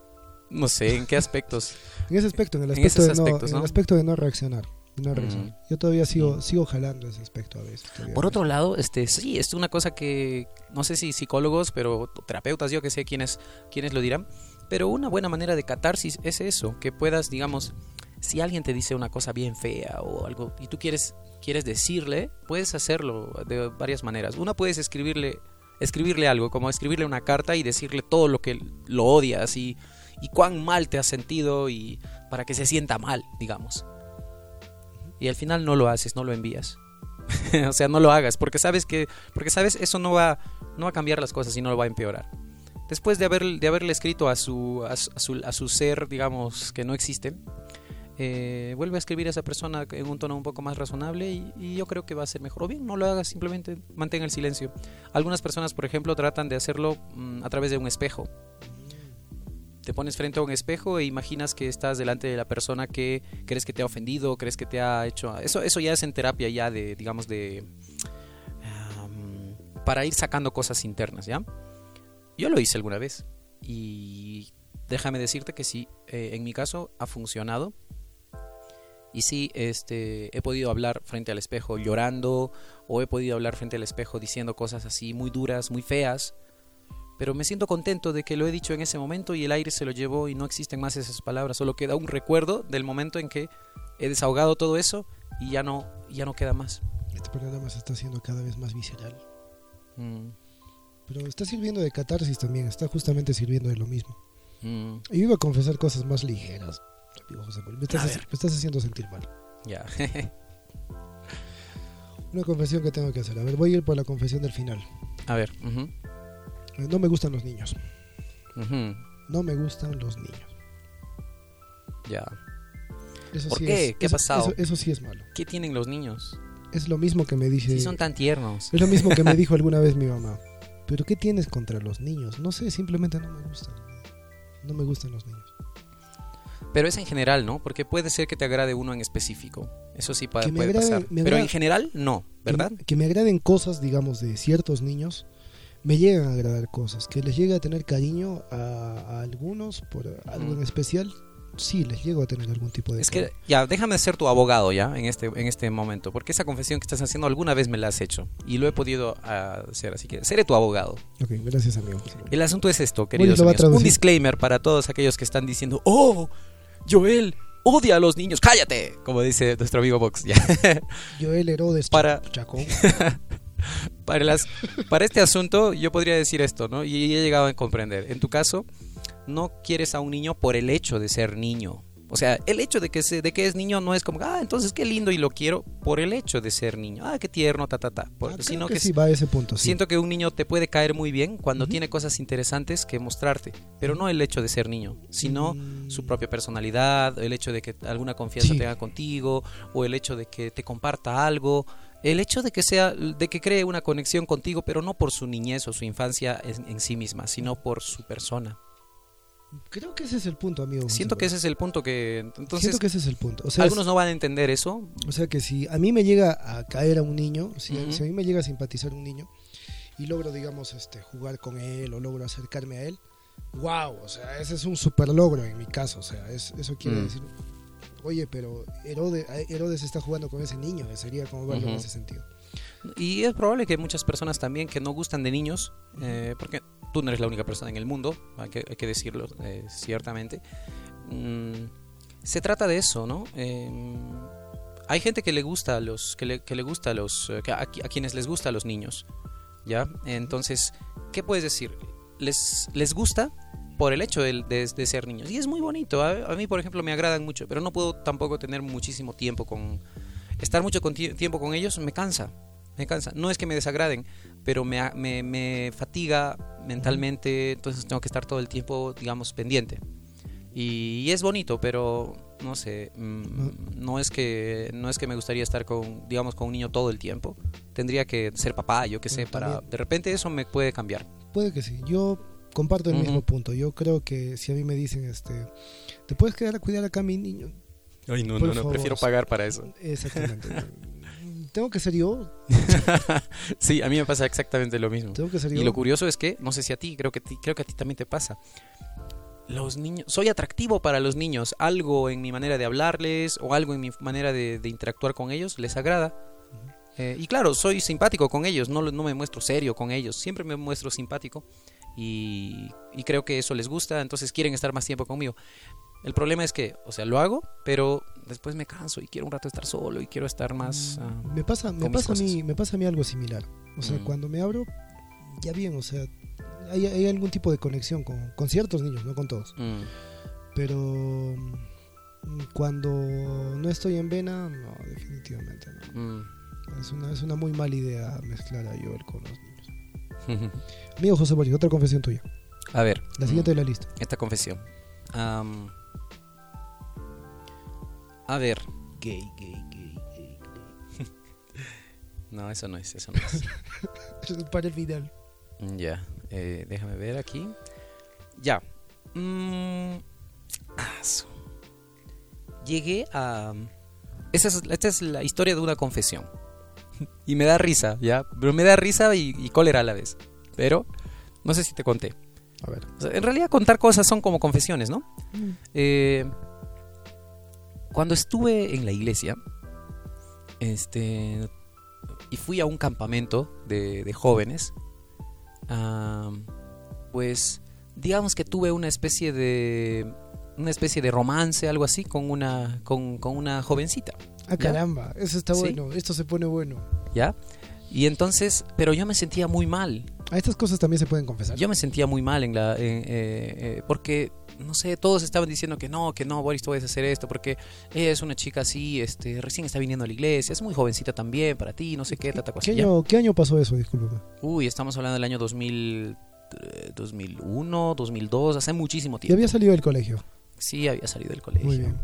No sé en qué aspectos. En ese aspecto, en el En aspecto, esos de, no, en el aspecto de no reaccionar. No Mm. reaccionar. Yo todavía sigo, sigo jalando ese aspecto a veces. todavía. Por otro lado, este sí, es una cosa que no sé si psicólogos, pero terapeutas, yo que sé quiénes, quiénes lo dirán, pero una buena manera de catarsis es eso, que puedas, digamos, si alguien te dice una cosa bien fea o algo y tú quieres, quieres decirle, puedes hacerlo de varias maneras. Una puedes escribirle, escribirle algo, como escribirle una carta y decirle todo lo que lo odias y, y cuán mal te has sentido y para que se sienta mal, digamos. Y al final no lo haces, no lo envías. o sea, no lo hagas, porque sabes que, porque sabes, eso no va, no va a cambiar las cosas y no lo va a empeorar. Después de, haber, de haberle escrito a su, a, su, a su- ser, digamos, que no existe, eh, vuelve a escribir a esa persona en un tono un poco más razonable y, y yo creo que va a ser mejor. O bien, no lo hagas, simplemente mantén el silencio. Algunas personas, por ejemplo, tratan de hacerlo mm, a través de un espejo. Te pones frente a un espejo e imaginas que estás delante de la persona que crees que te ha ofendido, crees que te ha hecho... Eso, eso ya es en terapia ya de, digamos, de... para ir sacando cosas internas, ¿ya? Yo lo hice alguna vez y déjame decirte que sí, eh, en mi caso ha funcionado. Y sí, este, he podido hablar frente al espejo llorando o he podido hablar frente al espejo diciendo cosas así muy duras, muy feas. Pero me siento contento de que lo he dicho en ese momento y el aire se lo llevó y no existen más esas palabras. Solo queda un recuerdo del momento en que he desahogado todo eso y ya no, ya no queda más. Este programa se está haciendo cada vez más visceral. Mm, Pero está sirviendo de catarsis también, está justamente sirviendo de lo mismo. mm, Y iba a confesar cosas más ligeras. amigo José Manuel. Me estás, me estás haciendo sentir mal. ya. Una confesión que tengo que hacer. A ver, voy a ir por la confesión del final. A ver. No me gustan los niños. No me gustan los niños. ya. Eso ¿Por sí qué? es- ¿Qué ha pasado? Eso, eso sí es malo. ¿Qué tienen los niños? Es lo mismo que me dice. Si son tan tiernos. Es lo mismo que me dijo alguna vez mi mamá. Pero ¿qué tienes contra los niños? No sé, simplemente no me gustan. No me gustan los niños. Pero es en general, ¿no? Porque puede ser que te agrade uno en específico. Eso sí pa- Que me puede agrade- pasar. Pero en general, no, ¿verdad? Que, que me agraden cosas, digamos, de ciertos niños. Me llegan a agradar cosas. Que les llegue a tener cariño a, a algunos por algo en especial. Sí, les llego a tener algún tipo de Es que, ya, déjame ser tu abogado ya en este, en este momento. Porque esa confesión que estás haciendo alguna vez me la has hecho. Y lo he podido ah, hacer. Así que seré tu abogado. Ok, gracias, amigo. El asunto es esto, queridos amigos. Un disclaimer para todos aquellos que están diciendo, oh, Joel odia a los niños, cállate, como dice nuestro amigo Vox. Joel Herodes Para- Chacón. para, las, para este asunto yo podría decir esto, ¿no? Y he llegado a comprender. En tu caso, no quieres a un niño por el hecho de ser niño. O sea, el hecho de que, se, de que es niño no es como, ah, entonces qué lindo y lo quiero por el hecho de ser niño. Ah, qué tierno, ta, ta, ta. Por- Ah, sino que que, sí va a ese punto. sí. siento que un niño te puede caer muy bien cuando tiene cosas interesantes que mostrarte. Pero no el hecho de ser niño, sino Mm, su propia personalidad, el hecho de que alguna confianza Sí. tenga contigo, o el hecho de que te comparta algo, el hecho de que sea, de que cree una conexión contigo, pero no por su niñez o su infancia en, en sí misma, sino por su persona. Creo que ese es el punto, amigo. Siento que ese es el punto que entonces Siento que ese es el punto. O sea, algunos no van a entender eso. O sea que si a mí me llega a caer a un niño, si, a mí me llega a simpatizar un niño y logro, digamos, este, jugar con él o logro acercarme a él, wow, o sea, ese es un super logro en mi caso, o sea, es- eso quiere Mm. decir, oye, pero Herodes, Herodes está jugando con ese niño, sería como verlo en Ujú. ese sentido. Y es probable que muchas personas también que no gustan de niños, eh, porque tú no eres la única persona en el mundo, hay que, hay que decirlo eh, ciertamente, mm, se trata de eso, ¿no? Eh, hay gente que le gusta a los, que le, que le gusta a los, eh, que a, a quienes les gusta a los niños, ¿ya? Entonces, ¿qué puedes decir? Les, les gusta por el hecho de, de- de ser niños. Y es muy bonito. A, a mí, por ejemplo, me agradan mucho, pero no puedo tampoco tener muchísimo tiempo con... Estar mucho con ti- tiempo con ellos me cansa. Me cansa. No es que me desagraden, pero me, me, me fatiga mentalmente, entonces tengo que estar todo el tiempo, digamos, pendiente. Y, y es bonito, pero no sé, mm, no es que no es que me gustaría estar con, digamos, con un niño todo el tiempo. Tendría que ser papá, yo qué sé, para de repente eso me puede cambiar. Puede que sí, yo comparto el Ujú. mismo punto, yo creo que si a mí me dicen, este, ¿te puedes quedar a cuidar acá a mi niño? Ay, no, Por no, no, favor. prefiero pagar para eso. Exactamente. tengo que ser yo, sí, a mí me pasa exactamente lo mismo. tengo que ser yo. Y lo curioso es que, no sé si a ti, creo que, a ti- creo que a ti también te pasa. Los niños, soy atractivo para los niños. Algo en mi manera de hablarles o algo en mi manera de, de interactuar con ellos les agrada. Eh, y claro, soy simpático con ellos, no, no me muestro serio con ellos, siempre me muestro simpático y, y creo que eso les gusta, entonces quieren estar más tiempo conmigo. El problema es que, o sea, lo hago, pero después me canso y quiero un rato estar solo y quiero estar más... ah, Me pasa, me pasa, a mí, me pasa a mí algo similar. O sea, Mm. cuando me abro, ya bien, o sea, hay, hay algún tipo de conexión con, con ciertos niños, no con todos. mm, Pero mm, cuando no estoy en vena, no, definitivamente no. mm. Es una, es una muy mala idea mezclar a Joel con los niños. Amigo José otra confesión tuya. A ver. La siguiente mm, de la lista. Esta confesión. A ver. Gay, gay, gay, gay. No, eso no es, eso no es. Para el final. Mm, Ya, eh, déjame ver aquí. Ya. Mm, Llegué a... Esa es, esta es la historia de una confesión. Y me da risa, ¿ya? Pero me da risa y, y cólera a la vez. Pero no sé si te conté. A ver. O sea, en realidad contar cosas son como confesiones, ¿no? Eh, cuando estuve en la iglesia, este, y fui a un campamento de, de jóvenes, pues digamos que tuve una especie de una especie de romance, algo así, con una, con, con una jovencita, Ah, ¿Ya? caramba, eso está Sí. bueno. Esto se pone bueno. ¿ya? Y entonces, pero yo me sentía muy mal, A estas cosas también se pueden confesar. Yo me sentía muy mal en la, en, eh, eh, porque no sé, todos estaban diciendo que no, que no, Boris, tú puedes hacer esto porque ella es una chica así, este, recién está viniendo a la iglesia, es muy jovencita también para ti, no sé qué, tata. ¿Qué Ya. año, ¿Qué año pasó eso? Discúlpame. Uy, estamos hablando del año 2000, eh, 2001, 2002, hace muchísimo Ya tiempo. había salido del colegio. Sí, había salido del colegio. Muy bien.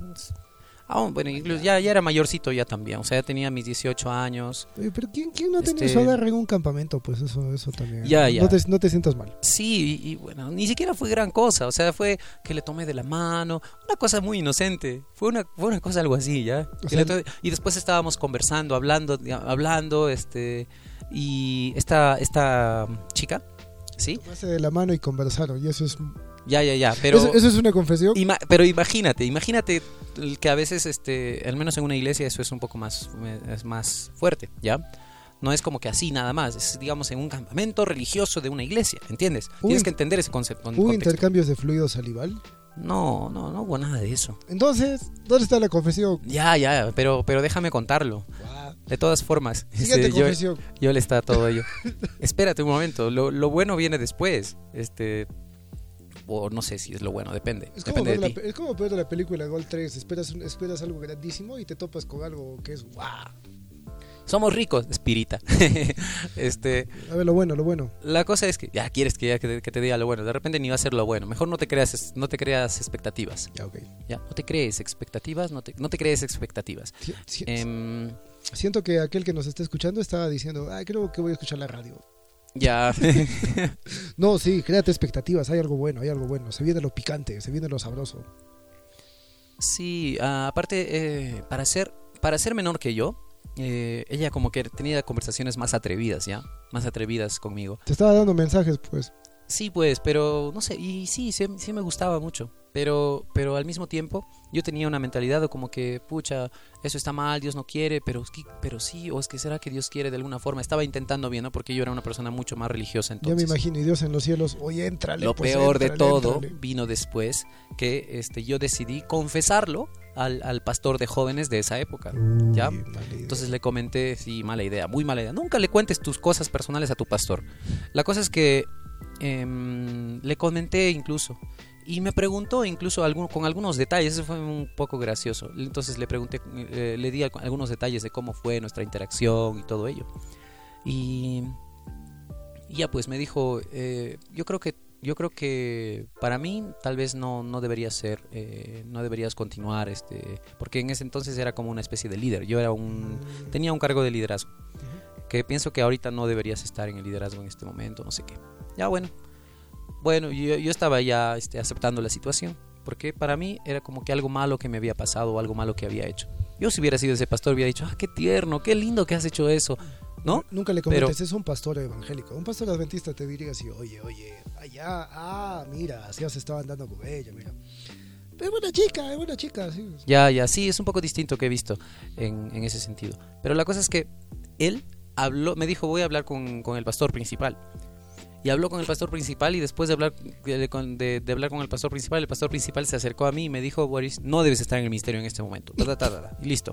Ah, bueno, incluso ya, ya era mayorcito ya también, o sea, ya tenía mis 18 años. Oye, pero ¿quién, quién no tiene Este- su agarre en un campamento? Pues eso, eso también. Ya, ya. No te, no te sientas mal. Sí, y, y bueno, ni siquiera fue gran cosa, o sea, fue que le tomé de la mano, una cosa muy inocente, fue una, fue una cosa algo así, ¿ya? O Que sea, le tomé- y después estábamos conversando, hablando, hablando, este, y esta, esta chica, ¿sí? Tomarse de la mano y conversaron. Y eso es. Ya, ya, ya, pero... eso, eso es una confesión. Ima- pero imagínate, imagínate que a veces, este, al menos en una iglesia, eso es un poco más, es más fuerte, ¿ya? No es como que así nada más, es digamos en un campamento religioso de una iglesia, ¿entiendes? Tienes que entender ese concepto. ¿Hubo intercambios de fluido salival? No, no, no hubo nada de eso. Entonces, ¿dónde está la confesión? Ya, ya, pero, pero déjame contarlo. De todas formas, este, yo, yo le está todo ello. Espérate un momento, lo, lo bueno viene después. Este, o no sé si es lo bueno, depende. Es como, depende ver la, ti. pe- es como ver la película Gol 3. Esperas, esperas algo grandísimo y te topas con algo que es ¡guau! Somos ricos, espirita. este, A ver, lo bueno, lo bueno. la cosa es que ya quieres que, ya que, te- que te diga lo bueno, de repente ni va a ser lo bueno. Mejor no te creas, no te creas expectativas. Ya, ok. Ya, no te crees expectativas, no te, no te crees expectativas. Em, Siento que aquel que nos está escuchando está diciendo, ah, creo que voy a escuchar la radio. Ya. No, sí, créate expectativas, hay algo bueno, hay algo bueno. Se viene lo picante, se viene lo sabroso. Sí, ah, aparte, eh, para, ser, para ser menor que yo, eh, ella como que tenía conversaciones más atrevidas, ¿ya? Más atrevidas conmigo. Te estaba dando mensajes, pues. Sí, pues, pero no sé, y sí, sí, sí me gustaba mucho. Pero, pero al mismo tiempo, yo tenía una mentalidad de como que, pucha, eso está mal, Dios no quiere, pero, pero sí, o es que será que Dios quiere de alguna forma. Estaba intentando bien, ¿no? Porque yo era una persona mucho más religiosa Ya entonces. me imagino, y Dios en los cielos, oye, éntrale. Lo pues, peor de todo éntrale". vino después que este, yo decidí confesarlo al, al pastor de jóvenes de esa época. Uy, ¿Ya? Entonces le comenté, sí, mala idea, muy mala idea. Nunca le cuentes tus cosas personales a tu pastor. La cosa es que em, le comenté incluso. Y me preguntó incluso algún- con algunos detalles, eso fue un poco gracioso. Entonces le pregunté, eh, le di al- algunos detalles de cómo fue nuestra interacción y todo ello. Y, y ya pues me dijo, eh, yo creo que yo creo que para mí tal vez no, no debería ser, eh, no deberías continuar, este, porque en ese entonces era como una especie de líder. Yo era un, tenía un cargo de liderazgo, que pienso que ahorita no deberías estar en el liderazgo en este momento, no sé qué. Ya bueno, bueno, yo, yo estaba ya este, aceptando la situación, porque para mí era como que algo malo que me había pasado o algo malo que había hecho. Yo si hubiera sido ese pastor hubiera dicho, ah, qué tierno, qué lindo que has hecho eso, ¿no? Nunca le Pero- comentes, es un pastor evangélico. Un pastor adventista te diría así, oye, oye, allá, ah, mira, así se estaba andando con ella, mira. Es buena chica, es buena chica, sí. Ya, ya, sí, es un poco distinto que he visto en, en ese sentido. Pero la cosa es que él habló, me dijo, voy a hablar con, con el pastor principal. Y habló con el pastor principal y después de hablar, de, con- de- de hablar con el pastor principal, el pastor principal se acercó a mí y me dijo, Boris, no debes estar en el ministerio en este momento. Ta, ta, ta, ta, ta. Y listo.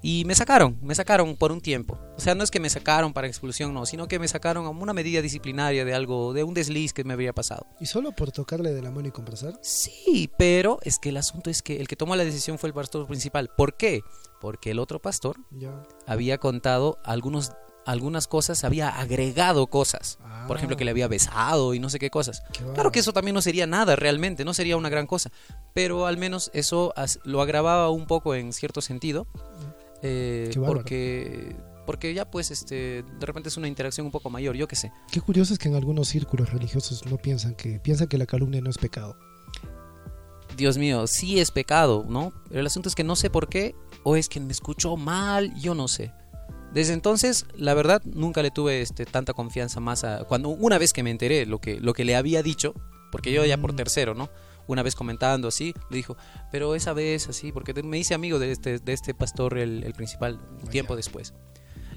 Y me sacaron, me sacaron por un tiempo. O sea, no es que me sacaron para expulsión, no, sino que me sacaron a una medida disciplinaria de algo, de un desliz que me habría pasado. ¿Y solo por tocarle de la mano y conversar? Sí, pero es que el asunto es que el que tomó la decisión fue el pastor principal. ¿Por qué? Porque el otro pastor Ya. había contado algunos, algunas cosas, había agregado cosas. Por ejemplo, que le había besado y no sé qué cosas. Qué Claro que eso también no sería nada realmente, no sería una gran cosa. Pero al menos eso lo agravaba un poco en cierto sentido. eh, porque, porque ya pues este, de repente es una interacción un poco mayor, yo qué sé. Qué curioso es que en algunos círculos religiosos no piensan que piensan que la calumnia no es pecado. Dios mío, sí es pecado, ¿no? Pero el asunto es que no sé por qué, o es que me escuchó mal, yo no sé. Desde entonces, la verdad, nunca le tuve este, tanta confianza más a... Cuando una vez que me enteré lo que, lo que le había dicho, porque yo ya por Mm. tercero, ¿no? Una vez comentando así, le dijo, pero esa vez así, porque me hice amigo de este, de este pastor, el, el principal, un tiempo después.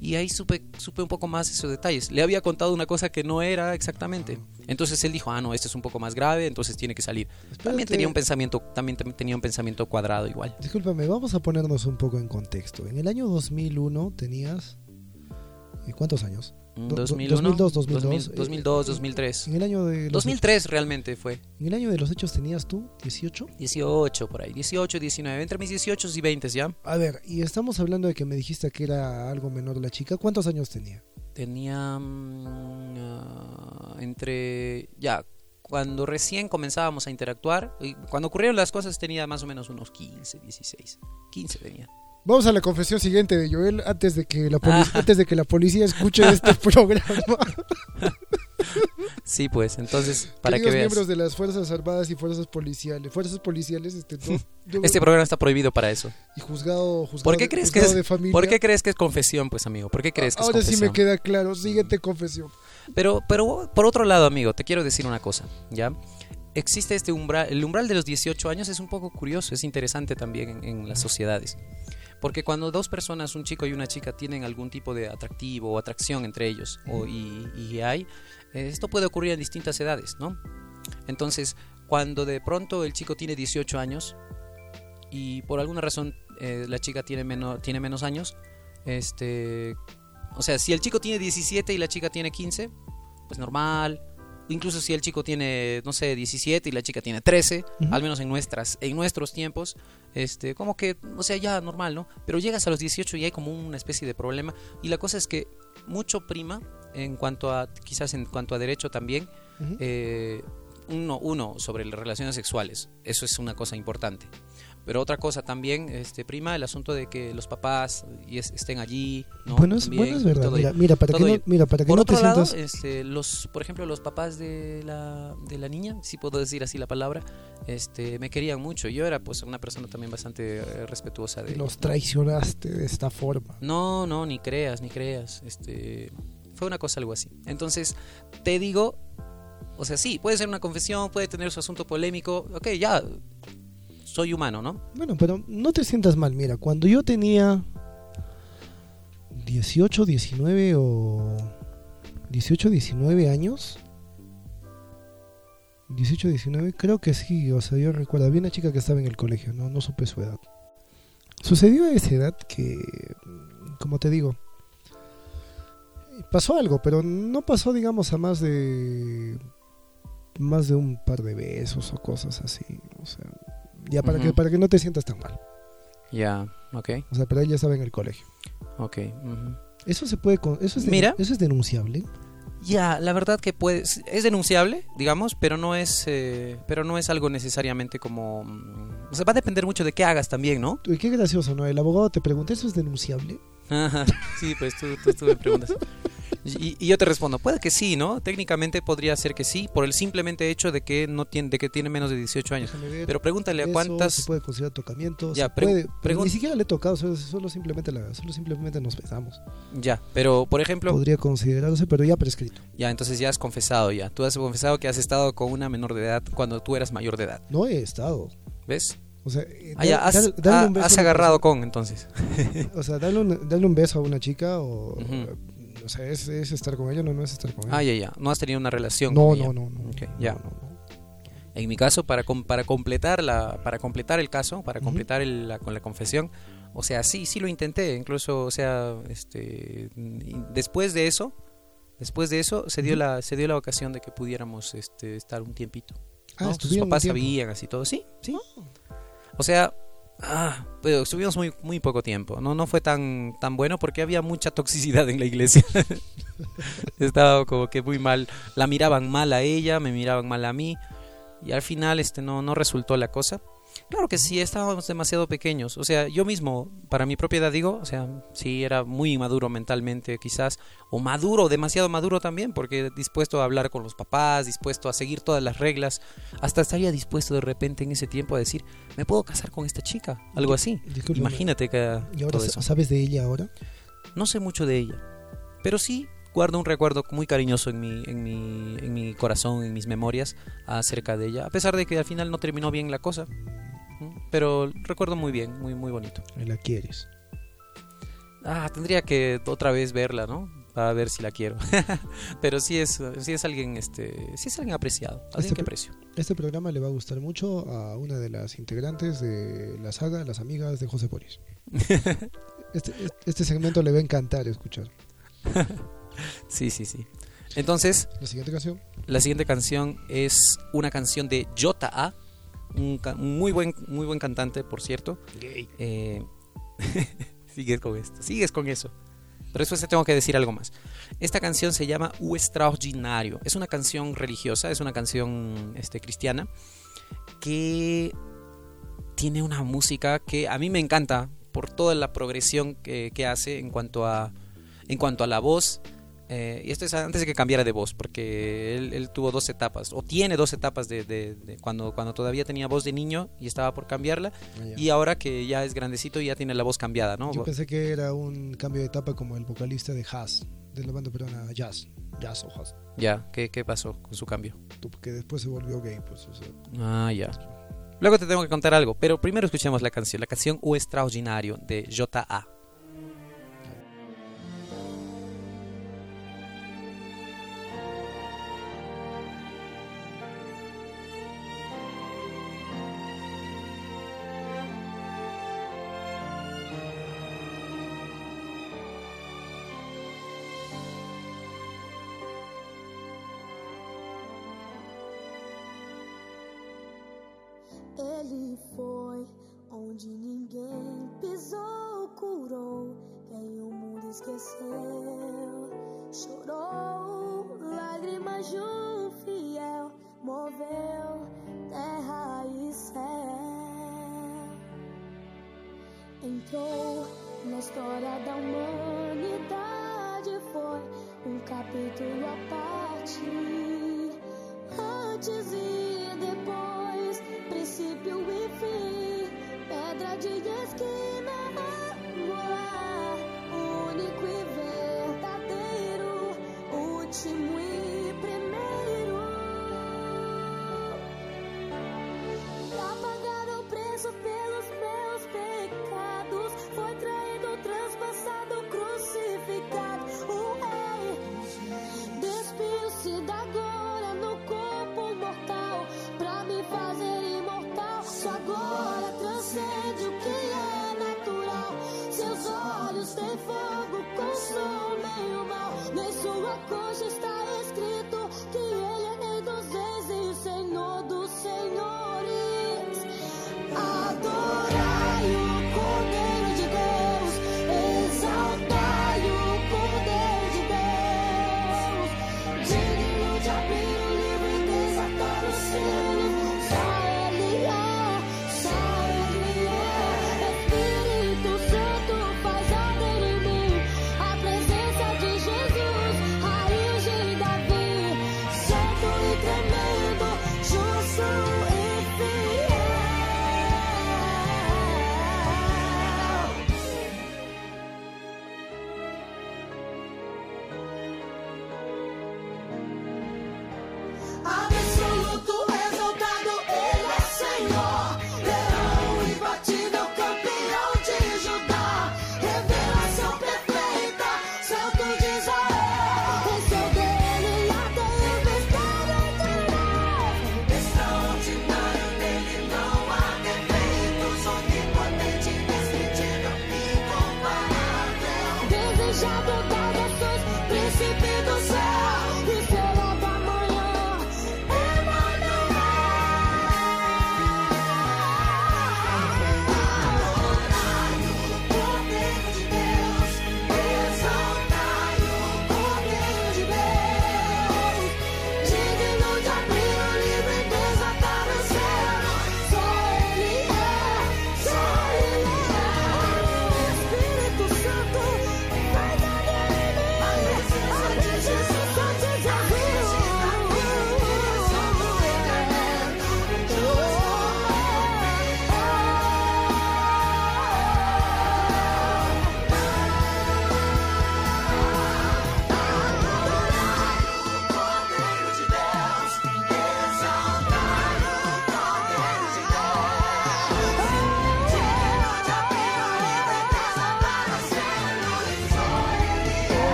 Y ahí supe, supe un poco más esos detalles. Le había contado una cosa que no era exactamente. Entonces él dijo, ah, no, esto es un poco más grave, entonces tiene que salir. También tenía un pensamiento, también tenía un pensamiento cuadrado igual. Discúlpame, vamos a ponernos un poco en contexto. En el año 2001 tenías... ¿y ¿Cuántos años? Mm, Do- do- 2001, 2002, 2002, 2002, eh, 2003. En el año de los 2003 realmente fue. En el año de los hechos tenías tú 18. 18 por ahí, 18, 19, entre mis 18 y 20 ya. A ver, y estamos hablando de que me dijiste que era algo menor la chica. ¿Cuántos años tenía? Tenía ah, entre ya cuando recién comenzábamos a interactuar, cuando ocurrieron las cosas tenía más o menos unos 15, 16. 15 tenía. Vamos a la confesión siguiente de Joel antes de que la, Ah. antes de que la policía escuche este programa. Sí, pues, entonces para que Queridos veas. miembros de las Fuerzas Armadas y Fuerzas Policiales, Fuerzas Policiales este, no, yo- Este programa está prohibido para eso. y juzgado, juzgado, ¿Por qué crees que es- de familia. ¿Por qué crees que es confesión, pues, amigo? ¿Por qué crees que Ahora es sí confesión? me queda claro. Siguiente confesión. Pero, pero por otro lado, amigo, te quiero decir una cosa, ¿ya? Existe este umbral, el umbral de los 18 años es un poco curioso, es interesante también en, en las sociedades. Porque cuando dos personas, un chico y una chica, tienen algún tipo de atractivo o atracción entre ellos, o, y, y hay, eh, esto puede ocurrir en distintas edades, ¿no? Entonces, cuando de pronto el chico tiene 18 años y por alguna razón eh, la chica tiene, menos tiene menos años, este, o sea, si el chico tiene 17 y la chica tiene 15, pues normal. Incluso si el chico tiene, no sé, 17 y la chica tiene 13, Ujú. al menos en nuestras en nuestros tiempos, este, como que, o sea, ya normal, ¿no? Pero llegas a los 18 y hay como una especie de problema y la cosa es que mucho prima en cuanto a quizás en cuanto a derecho también eh, uno, uno sobre las relaciones sexuales, eso es una cosa importante. Pero otra cosa también, este, prima, el asunto de que los papás y es- estén allí, ¿no? bueno, es, También, bueno, es verdad. Mira, mira, para que no, mira, para que Por no te otro lado, sientas. este, los, por ejemplo, los papás de la, de la niña, si puedo decir así la palabra, este, me querían mucho. Yo era pues una persona también bastante eh, respetuosa de ellos, Los ¿no? traicionaste de esta forma. No, no, ni creas, ni creas. Este, fue una cosa algo así. Entonces, te digo, o sea, sí, puede ser una confesión, puede tener su asunto polémico. Ok, ya, soy humano, ¿no? Bueno, pero no te sientas mal. Mira, cuando yo tenía 18, 19 o 18, 19 años. 18, 19, creo que sí, o sea, yo recuerdo, había una chica que estaba en el colegio, no, no supe su edad. Sucedió a esa edad que, como te digo, pasó algo, pero no pasó, digamos, a más de más de un par de besos o cosas así, o sea, ya para que para que no te sientas tan mal. Ya, ok, O sea, pero ella estaba en el colegio. ok. Eso se puede con- eso es Mira. eso es denunciable. Ya, la verdad que puede, es denunciable, digamos, pero no es, eh, pero no es algo necesariamente como, mm, o sea, va a depender mucho de qué hagas también, ¿no? Y qué gracioso, ¿no? El abogado te pregunta, ¿eso es denunciable? Ajá, sí, pues tú, tú, tú me preguntas. Y, y yo te respondo, puede que sí, ¿no? Técnicamente podría ser que sí, por el simplemente hecho de que no tiene, de que tiene menos de 18 años. Ver. Pero pregúntale a cuántas. se puede considerar tocamiento, Ya, se puede, ni siquiera le he tocado, solo, simplemente la, solo simplemente nos besamos. Ya, pero por ejemplo, Podría considerarse, pero ya prescrito. ya, entonces ya has confesado ya. Tú has confesado que has estado con una menor de edad cuando tú eras mayor de edad. No he estado. ¿Ves? O sea, eh, Ah, ya, has, un beso has agarrado con entonces. O sea, darle un, darle un beso a una chica o. O sea, es, es estar con ella, no, no es estar con ella. Ah, ya, ya. No has tenido una relación no, con ella. no, no, no. No, ya. no, no. En mi caso, para, com- para, completar la, para completar el caso, para Ujú. completar el- la, con la confesión, o sea, sí, sí lo intenté, incluso, o sea, este, después de eso, después de eso, se dio, Ujú. la, se dio la ocasión de que pudiéramos este, estar un tiempito. Ah, ¿no? Sus papás sabían, así todo, sí, sí. O sea, ah, pero estuvimos muy, muy poco tiempo, no, no fue tan, tan bueno porque había mucha toxicidad en la iglesia. Estaba como que muy mal, la miraban mal a ella, me miraban mal a mí y al final este no, no resultó la cosa. Claro que sí, estábamos demasiado pequeños. O sea, yo mismo, para mi propia edad digo, o sea, sí era muy inmaduro mentalmente quizás, o maduro, demasiado maduro también, porque dispuesto a hablar con los papás, dispuesto a seguir todas las reglas, hasta estaría dispuesto de repente en ese tiempo a decir, me puedo casar con esta chica, algo así. Discúlpame, Imagínate que ¿Y ahora todo sa- eso. sabes de ella ahora? No sé mucho de ella, pero sí guardo un recuerdo muy cariñoso en mi, en mi, en mi corazón, en mis memorias acerca de ella, a pesar de que al final no terminó bien la cosa. Pero recuerdo muy bien, muy, muy bonito. ¿Y ¿La quieres? Ah, tendría que otra vez verla, ¿no? Para ver si la quiero. pero sí es, sí es alguien, este, sí es alguien apreciado, alguien Este que aprecio. Este programa le va a gustar mucho a una de las integrantes de la saga Las Amigas de José Boris. Este, este segmento le va a encantar escuchar. Sí, sí, sí. Entonces, La siguiente canción. La siguiente canción es una canción de Jota A, un, muy buen, muy buen cantante, por cierto. Eh, sigues con esto, sigues con eso. Pero después te tengo que decir algo más. Esta canción se llama O Extraordinario. Es una canción religiosa, es una canción este, cristiana que tiene una música que a mí me encanta por toda la progresión que, que hace en cuanto a, en cuanto a la voz. Eh, y esto es antes de que cambiara de voz, porque él, él tuvo dos etapas, o tiene dos etapas de, de- de cuando, cuando todavía tenía voz de niño y estaba por cambiarla, y ahora que ya es grandecito y ya tiene la voz cambiada, ¿no? Yo pensé que era un cambio de etapa como el vocalista de Haas, de la banda peruana Jazz. Jazz o Haas. Ya, ¿qué, qué pasó con su cambio? Que después se volvió gay, pues. o sea, Ah, ya. Luego te tengo que contar algo, pero primero escuchemos la canción, la canción O Extraordinario de J.A. onde ninguém pisou, curou quem o mundo esqueceu. Chorou, lágrimas de um fiel, moveu terra e céu. Entrou na história da humanidade, foi um capítulo à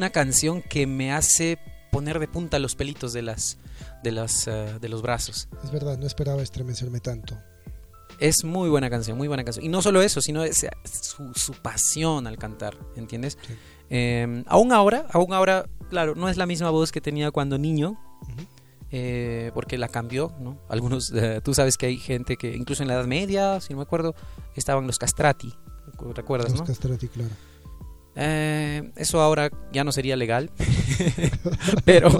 una canción que me hace poner de punta los pelitos de las de las eh, de los brazos. Es verdad, no esperaba estremecerme tanto. Es muy buena canción, muy buena canción. Y no solo eso, sino su, su pasión al cantar, ¿entiendes? Sí. Eh, aún ahora, aún ahora, claro, no es la misma voz que tenía cuando niño, eh, porque la cambió, ¿no? Algunos, eh, tú sabes que hay gente que, incluso en la Edad Media, si no me acuerdo, estaban los castrati, ¿recuerdas, Los no? castrati, claro. Eh, eso ahora ya no sería legal, pero,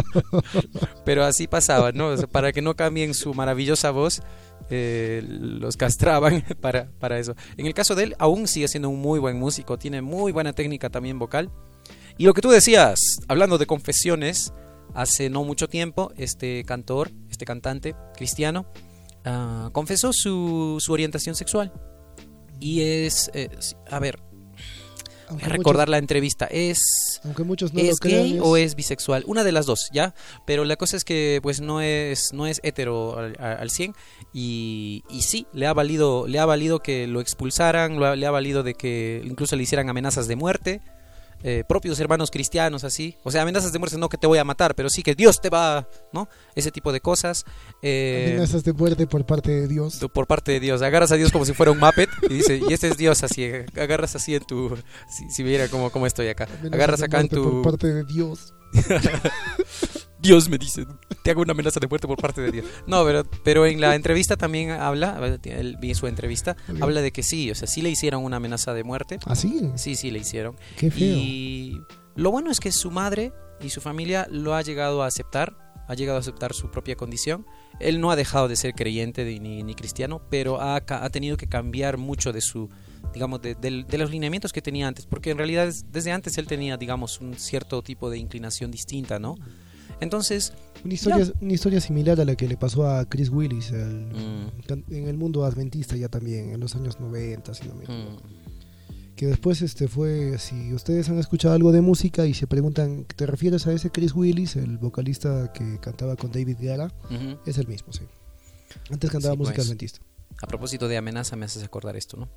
pero así pasaba, ¿no? Para que no cambien su maravillosa voz, eh, los castraban para, para eso. En el caso de él, aún sigue siendo un muy buen músico, tiene muy buena técnica también vocal. Y lo que tú decías, hablando de confesiones, hace no mucho tiempo, este cantor, este cantante cristiano, ah, confesó su, su orientación sexual. Y es, eh, a ver, Aunque a recordar muchos, la entrevista, es... aunque muchos no lo ¿Es crean, gay o es bisexual? Una de las dos, ¿ya? Pero la cosa es que pues no es, no es hetero al, al 100 y, y sí, le ha valido, le ha valido que lo expulsaran, lo ha- le ha valido de que incluso le hicieran amenazas de muerte. Eh, propios hermanos cristianos así, o sea, amenazas de muerte no que te voy a matar, pero sí que Dios te va, ¿no? Ese tipo de cosas. eh, amenazas de muerte por parte de Dios. por parte de Dios. Agarras a Dios como si fuera un Muppet y dice, y este es Dios así, agarras así en tu, si, si viera cómo, cómo estoy acá, Amenazas agarras acá en tu, Por parte de Dios. Dios me dice, te hago una amenaza de muerte por parte de Dios. No, pero, pero en la entrevista también habla, él vi su entrevista, habla de que sí, o sea, sí le hicieron una amenaza de muerte. ¿Ah, sí? Sí, sí le hicieron. Qué feo. Y lo bueno es que su madre y su familia lo ha llegado a aceptar, ha llegado a aceptar su propia condición. Él no ha dejado de ser creyente de- ni, ni cristiano, pero ha, ha tenido que cambiar mucho de su, digamos, de, del- de los lineamientos que tenía antes, porque en realidad es- desde antes él tenía, digamos, un cierto tipo de inclinación distinta, ¿no? Entonces, Una historia, una historia similar a la que le pasó a Chris Willis el- Mm. en el mundo adventista ya también, en los años 90, si no me equivoco. mm, Que después este fue, si ustedes han escuchado algo de música y se preguntan, ¿te refieres a ese Chris Willis, el vocalista que cantaba con David Guerra? ujú. Es el mismo, sí. Antes cantaba Sí, música pues. adventista. a propósito de amenaza, me haces acordar esto, ¿no?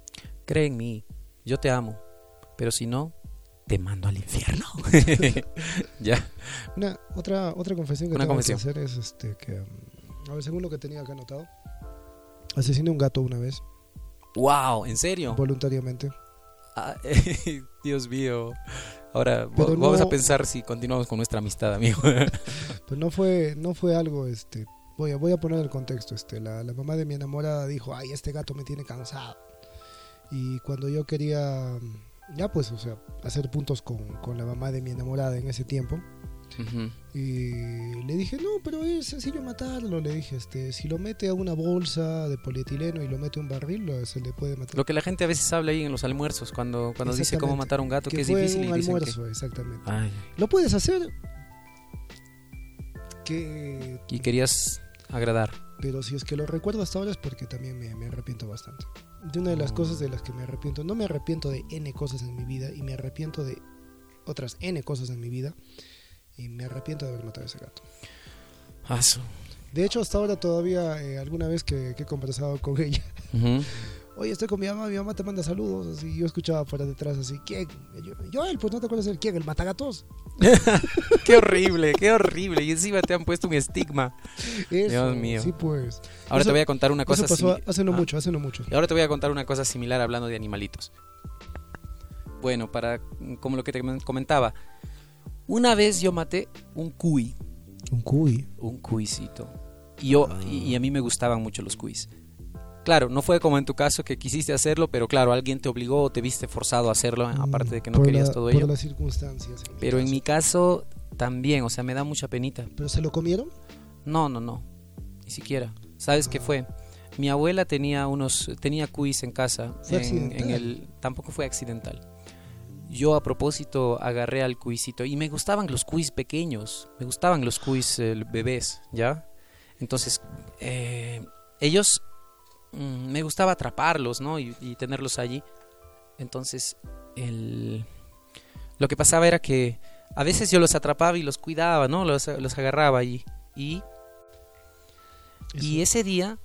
Cree en mí, yo te amo, pero si no, te mando al infierno. ya. Una, otra, otra confesión que Una tengo confesión. que hacer es este que, um, a ver, según lo que tenía acá anotado, asesiné un gato una vez, Wow, ¿en serio? voluntariamente. Ah, Dios mío. Ahora Pero vamos no- a pensar si continuamos con nuestra amistad, amigo. Pero no fue, no fue algo, este, voy a, voy a poner el contexto, este, la, la mamá de mi enamorada dijo, ay, este gato me tiene cansado. Y cuando yo quería, ya pues, o sea, hacer puntos con, con la mamá de mi enamorada en ese tiempo, y le dije, no, pero es sencillo matarlo, le dije, este, si lo mete a una bolsa de polietileno y lo mete a un barril, lo- se le puede matar. Lo que la gente a veces habla ahí en los almuerzos cuando, cuando dice cómo matar a un gato, que, que es fue difícil un y dicen almuerzo, exactamente. Ay, Lo puedes hacer, que y querías agradar. Pero si es que lo recuerdo hasta ahora es porque también me, me arrepiento bastante. De una de las Oh. cosas de las que me arrepiento, no me arrepiento de N cosas en mi vida y me arrepiento de otras N cosas en mi vida y me arrepiento de haber matado a ese gato. Su- De hecho, hasta ahora todavía, eh, alguna vez que, que he conversado con ella, Ujú. Oye, estoy con mi mamá, mi mamá te manda saludos, así, yo escuchaba por detrás así, ¿quién? Yo, yo, él, pues no te acuerdas de él, ¿quién? El matagatos. Qué horrible, qué horrible. Y encima te han puesto un estigma. Eso, Dios mío. Sí, pues. Ahora Eso- te voy a contar una cosa Eso pasó hace no Ah. mucho, hace no mucho. Y ahora te voy a contar una cosa similar hablando de animalitos. Bueno, para como lo que te comentaba, una vez yo maté un cuy, Un cuy. un cuisito. Y yo y, y a mí me gustaban mucho los cuis. Claro, no fue como en tu caso que quisiste hacerlo, pero claro, alguien te obligó o te viste forzado a hacerlo, aparte de que no Mm, Por querías la- todo por ello. las circunstancias. en Pero en mi caso también, o sea, me da mucha penita. ¿Pero se lo comieron? No, no, no. Ni siquiera. ¿Sabes qué fue? Mi abuela tenía unos tenía cuis en casa Fue en, el tampoco fue accidental. Yo a propósito agarré al cuisito y me gustaban los cuis pequeños, me gustaban los cuis eh, bebés, ¿ya? Entonces, eh, ellos mm, me gustaba atraparlos, ¿no? Y, y tenerlos allí. Entonces, el, lo que pasaba era que a veces yo los atrapaba y los cuidaba, ¿no? Los, los agarraba allí. Y y ese día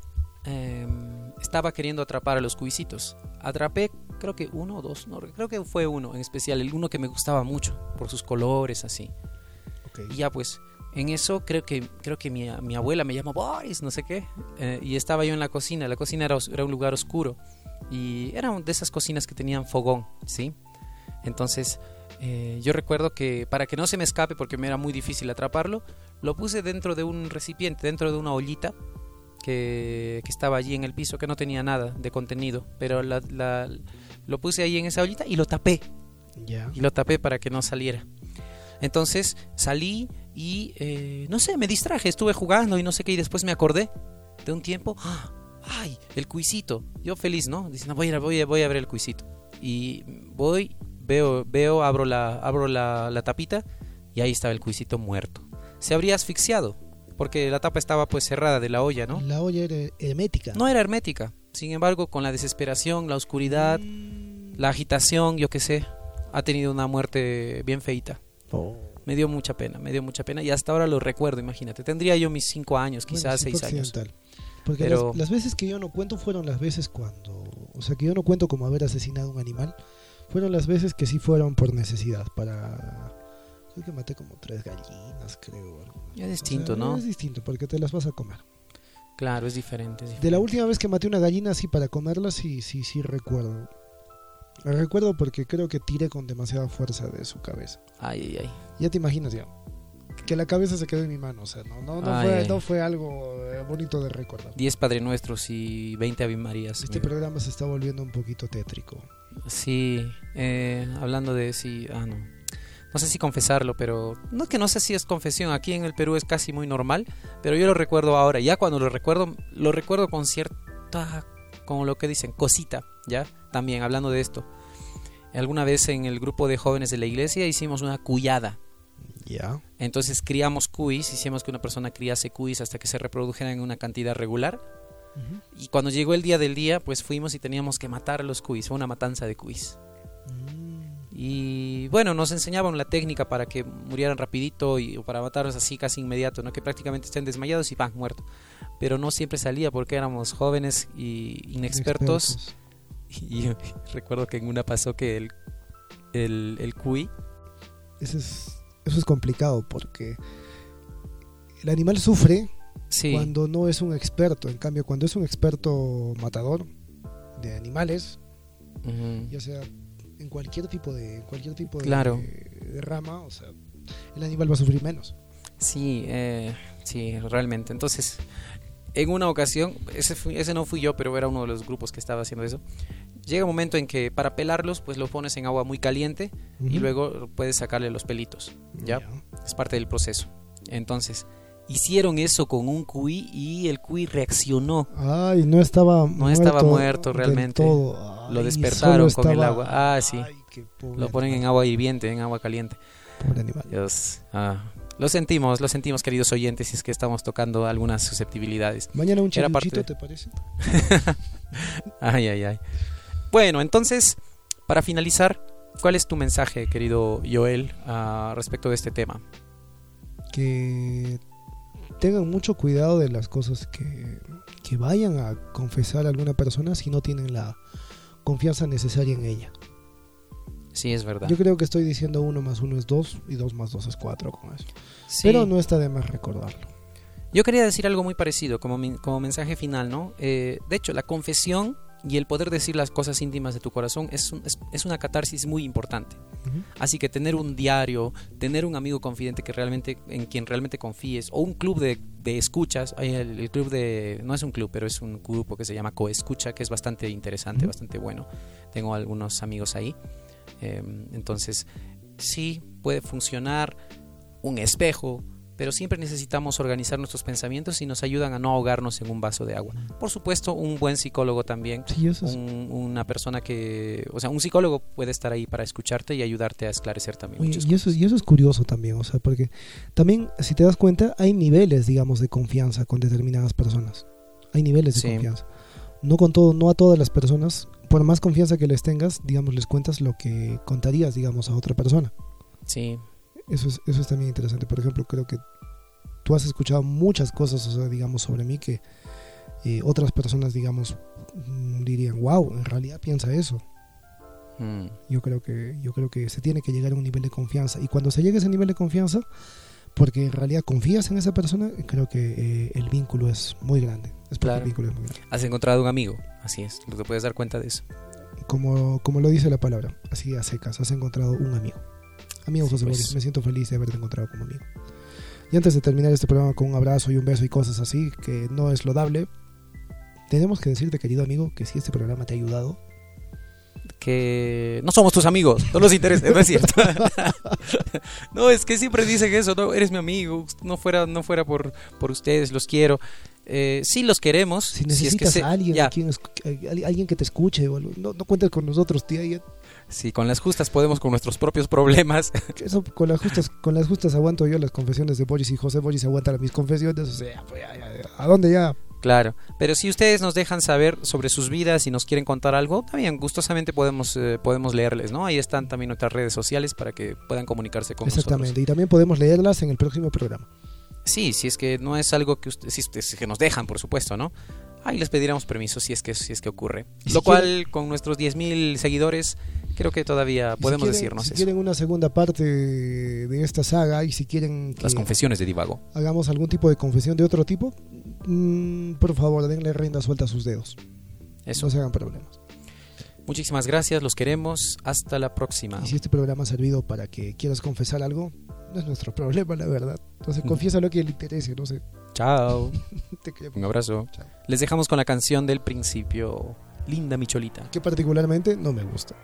em, estaba queriendo atrapar a los cuisitos. Atrapé creo que uno o dos, no, creo que fue uno en especial, el uno que me gustaba mucho por sus colores así. Y ya pues, en eso creo que creo que mi, mi abuela me llamó Boris, no sé qué, eh, y estaba yo en la cocina, la cocina era, un lugar oscuro y era de esas cocinas que tenían fogón, ¿sí? Entonces, eh, yo recuerdo que para que no se me escape, porque me era muy difícil atraparlo, lo puse dentro de un recipiente, dentro de una ollita que, que estaba allí en el piso, que no tenía nada de contenido, pero la- la- lo puse ahí en esa ollita y lo tapé, y lo tapé para que no saliera. Entonces salí y eh, no sé, me distraje, estuve jugando y no sé qué, y después me acordé de un tiempo, ¡ah! ¡ay! El cuisito. Yo feliz, ¿no? Diciendo, voy a, voy a, voy a ver el cuisito. Y voy, veo, veo, abro la, abro la, la tapita y ahí estaba el cuisito muerto. Se habría asfixiado, porque la tapa estaba pues cerrada de la olla, ¿no? La olla era hermética. No era hermética. Sin embargo, con la desesperación, la oscuridad, la agitación, yo qué sé, ha tenido una muerte bien feita. Oh. Me dio mucha pena, me dio mucha pena y hasta ahora lo recuerdo, imagínate. Tendría yo mis cinco años, Bueno, quizás sí fue seis años. Porque Pero- las, las veces que yo no cuento fueron las veces cuando, o sea, que yo no cuento como haber asesinado a un animal, fueron las veces que sí fueron por necesidad, para... Creo que maté como tres gallinas, creo. Ya es O distinto, sea, ¿no? Es distinto, porque te las vas a comer. Claro, es diferente. es De la diferente. última vez que maté una gallina así para comerla, sí, sí, sí recuerdo. La recuerdo porque creo que tiré con demasiada fuerza de su cabeza. Ay, ay, ay. Ya te imaginas ya. Que la cabeza se quedó en mi mano, o sea, no, no, no, Ay, fue, ay. no fue algo eh, bonito de recordar. Diez Padre Nuestros y 20 Ave Marías. Este programa se está volviendo un poquito tétrico. Sí, eh, hablando de sí, ah, no. No sé si confesarlo, pero no que no sé si es confesión. Aquí en el Perú es casi muy normal, pero yo lo recuerdo ahora. Ya cuando lo recuerdo, lo recuerdo con cierta, como lo que dicen, cosita, ¿ya? También hablando de esto. Alguna vez en el grupo de jóvenes de la iglesia hicimos una cuyada. Ya. Entonces criamos cuis, hicimos que una persona criase cuis hasta que se reprodujeran en una cantidad regular. Y cuando llegó el día del día, pues fuimos y teníamos que matar a los cuis, fue una matanza de cuis. Y bueno, nos enseñaban la técnica para que murieran rapidito y o para matarlos así casi inmediato, ¿no? Que prácticamente estén desmayados y ¡pam! muerto. Pero no siempre salía porque éramos jóvenes y inexpertos. Y recuerdo que en una pasó que el, el, el cuy, Eso es, eso es complicado porque el animal sufre sí, cuando no es un experto. En cambio, cuando es un experto matador de animales, ujú, ya sea en cualquier tipo de cualquier tipo de, Claro. de rama, o sea, el animal va a sufrir menos. sí, eh, sí, realmente. Entonces, en una ocasión, ese no fui yo, pero era uno de los grupos que estaba haciendo eso. Llega un momento en que para pelarlos, pues los pones en agua muy caliente y luego puedes sacarle los pelitos. ¿ya? Es parte del proceso. Entonces, hicieron eso con un cuy y el cuy reaccionó. Ay, no estaba No estaba muerto realmente. Lo despertaron con el agua. Ah, sí. Ay, qué pobre Lo ponen en agua hirviente, en agua caliente. pobre animal. Dios. ah. Lo sentimos, lo sentimos, queridos oyentes, si es que estamos tocando algunas susceptibilidades. Mañana un chilluchito, de- ¿te parece? Ay, ay, ay. Bueno, entonces, para finalizar, ¿cuál es tu mensaje, querido Joel, ah, respecto de este tema? que tengan mucho cuidado de las cosas que, que vayan a confesar a alguna persona si no tienen la confianza necesaria en ella. Sí, es verdad. Yo creo que estoy diciendo uno más uno es dos y dos más dos es cuatro con eso. Sí. Pero no está de más recordarlo. Yo quería decir algo muy parecido como, como mensaje final, ¿no? Eh, de hecho, la confesión y el poder decir las cosas íntimas de tu corazón es, un- es, es una catarsis muy importante. Así que tener un diario, tener un amigo confidente que realmente, en quien realmente confíes, o un club de, de escuchas, el, el club de, no es un club, pero es un grupo que se llama Coescucha, que es bastante interesante, bastante bueno. Tengo algunos amigos ahí. Eh, entonces, sí, puede funcionar un espejo, pero siempre necesitamos organizar nuestros pensamientos y nos ayudan a no ahogarnos en un vaso de agua. Por supuesto, un buen psicólogo también Sí, eso es. un- una persona que, o sea, un psicólogo puede estar ahí para escucharte y ayudarte a esclarecer también Oye, y, eso, cosas. y eso es curioso también, o sea, porque también, si te das cuenta, hay niveles, digamos, de confianza con determinadas personas. Hay niveles de Sí. confianza. No con todo, no a todas las personas, por más confianza que les tengas, digamos, les cuentas lo que contarías, digamos, a otra persona. Sí, Eso es, eso es también interesante. Por ejemplo, creo que tú has escuchado muchas cosas, o sea, digamos, sobre mí que eh, otras personas, digamos, mm, dirían, wow, en realidad piensa eso. Mm, Yo creo que yo creo que se tiene que llegar a un nivel de confianza y cuando se llegue a ese nivel de confianza, porque en realidad confías en esa persona, creo que eh, el vínculo es muy grande. Es Claro. el vínculo es muy grande. Has encontrado un amigo, así es, tú te puedes dar cuenta de eso. Como como lo dice la palabra, así a secas, has encontrado un amigo. Amigo Sí, José pues. Boris, me siento feliz de haberte encontrado como amigo. Y antes de terminar este programa con un abrazo y un beso y cosas así, que no es lodable, tenemos que decirte, querido amigo, que si este programa te ha ayudado, Que no somos tus amigos, no nos interesa, no es cierto. no, es que siempre dicen eso, no, eres mi amigo, no fuera, no fuera por, por ustedes, los quiero. Eh, sí los queremos, si si es que necesitas se- a alguien, a quien a- alguien que te escuche, no, no cuentes con nosotros, tía. ya- si con las justas podemos con nuestros propios problemas, Eso, con las justas, con las justas aguanto yo las confesiones de Boris y José Boris aguanta mis confesiones, o sea, pues ya, ya, ya, ¿a dónde ya? Claro, pero si ustedes nos dejan saber sobre sus vidas y nos quieren contar algo, también gustosamente podemos, eh, podemos leerles, ¿no? Ahí están también nuestras redes sociales para que puedan comunicarse con Exactamente, y también podemos leerlas en el próximo programa. nosotros. Sí, si es que no es algo que ustedes, si es que nos dejan, por supuesto, ¿no? Ahí les pediremos permiso si es que, si es que ocurre. Si Lo cual, con nuestros 10.000 seguidores, creo que todavía Y si podemos quieren- decirnos Si eso. quieren una segunda parte de esta saga y si quieren que Las confesiones de Divago. hagamos algún tipo de confesión de otro tipo, mm, por favor, denle rienda suelta a sus dedos. Eso. No se hagan problemas. Muchísimas gracias, los queremos. Hasta la próxima. Y si este programa ha servido para que quieras confesar algo, no es nuestro problema, la verdad. Entonces, Mm. confiesa lo que le interese, no sé. Chao. Te. Un abrazo. Chao. Les dejamos con la canción del principio. Linda Micholita. Que particularmente no me gusta.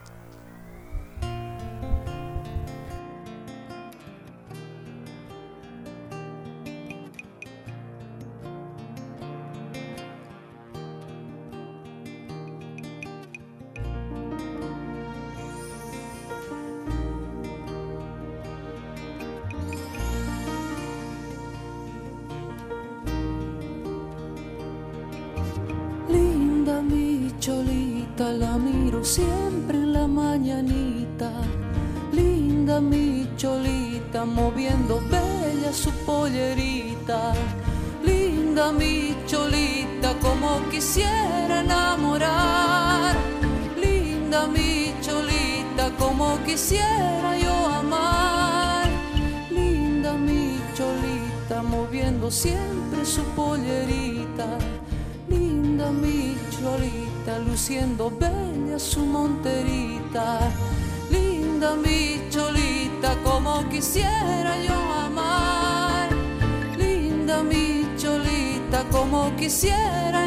Quisiera yo amar. Linda mi cholita, como quisiera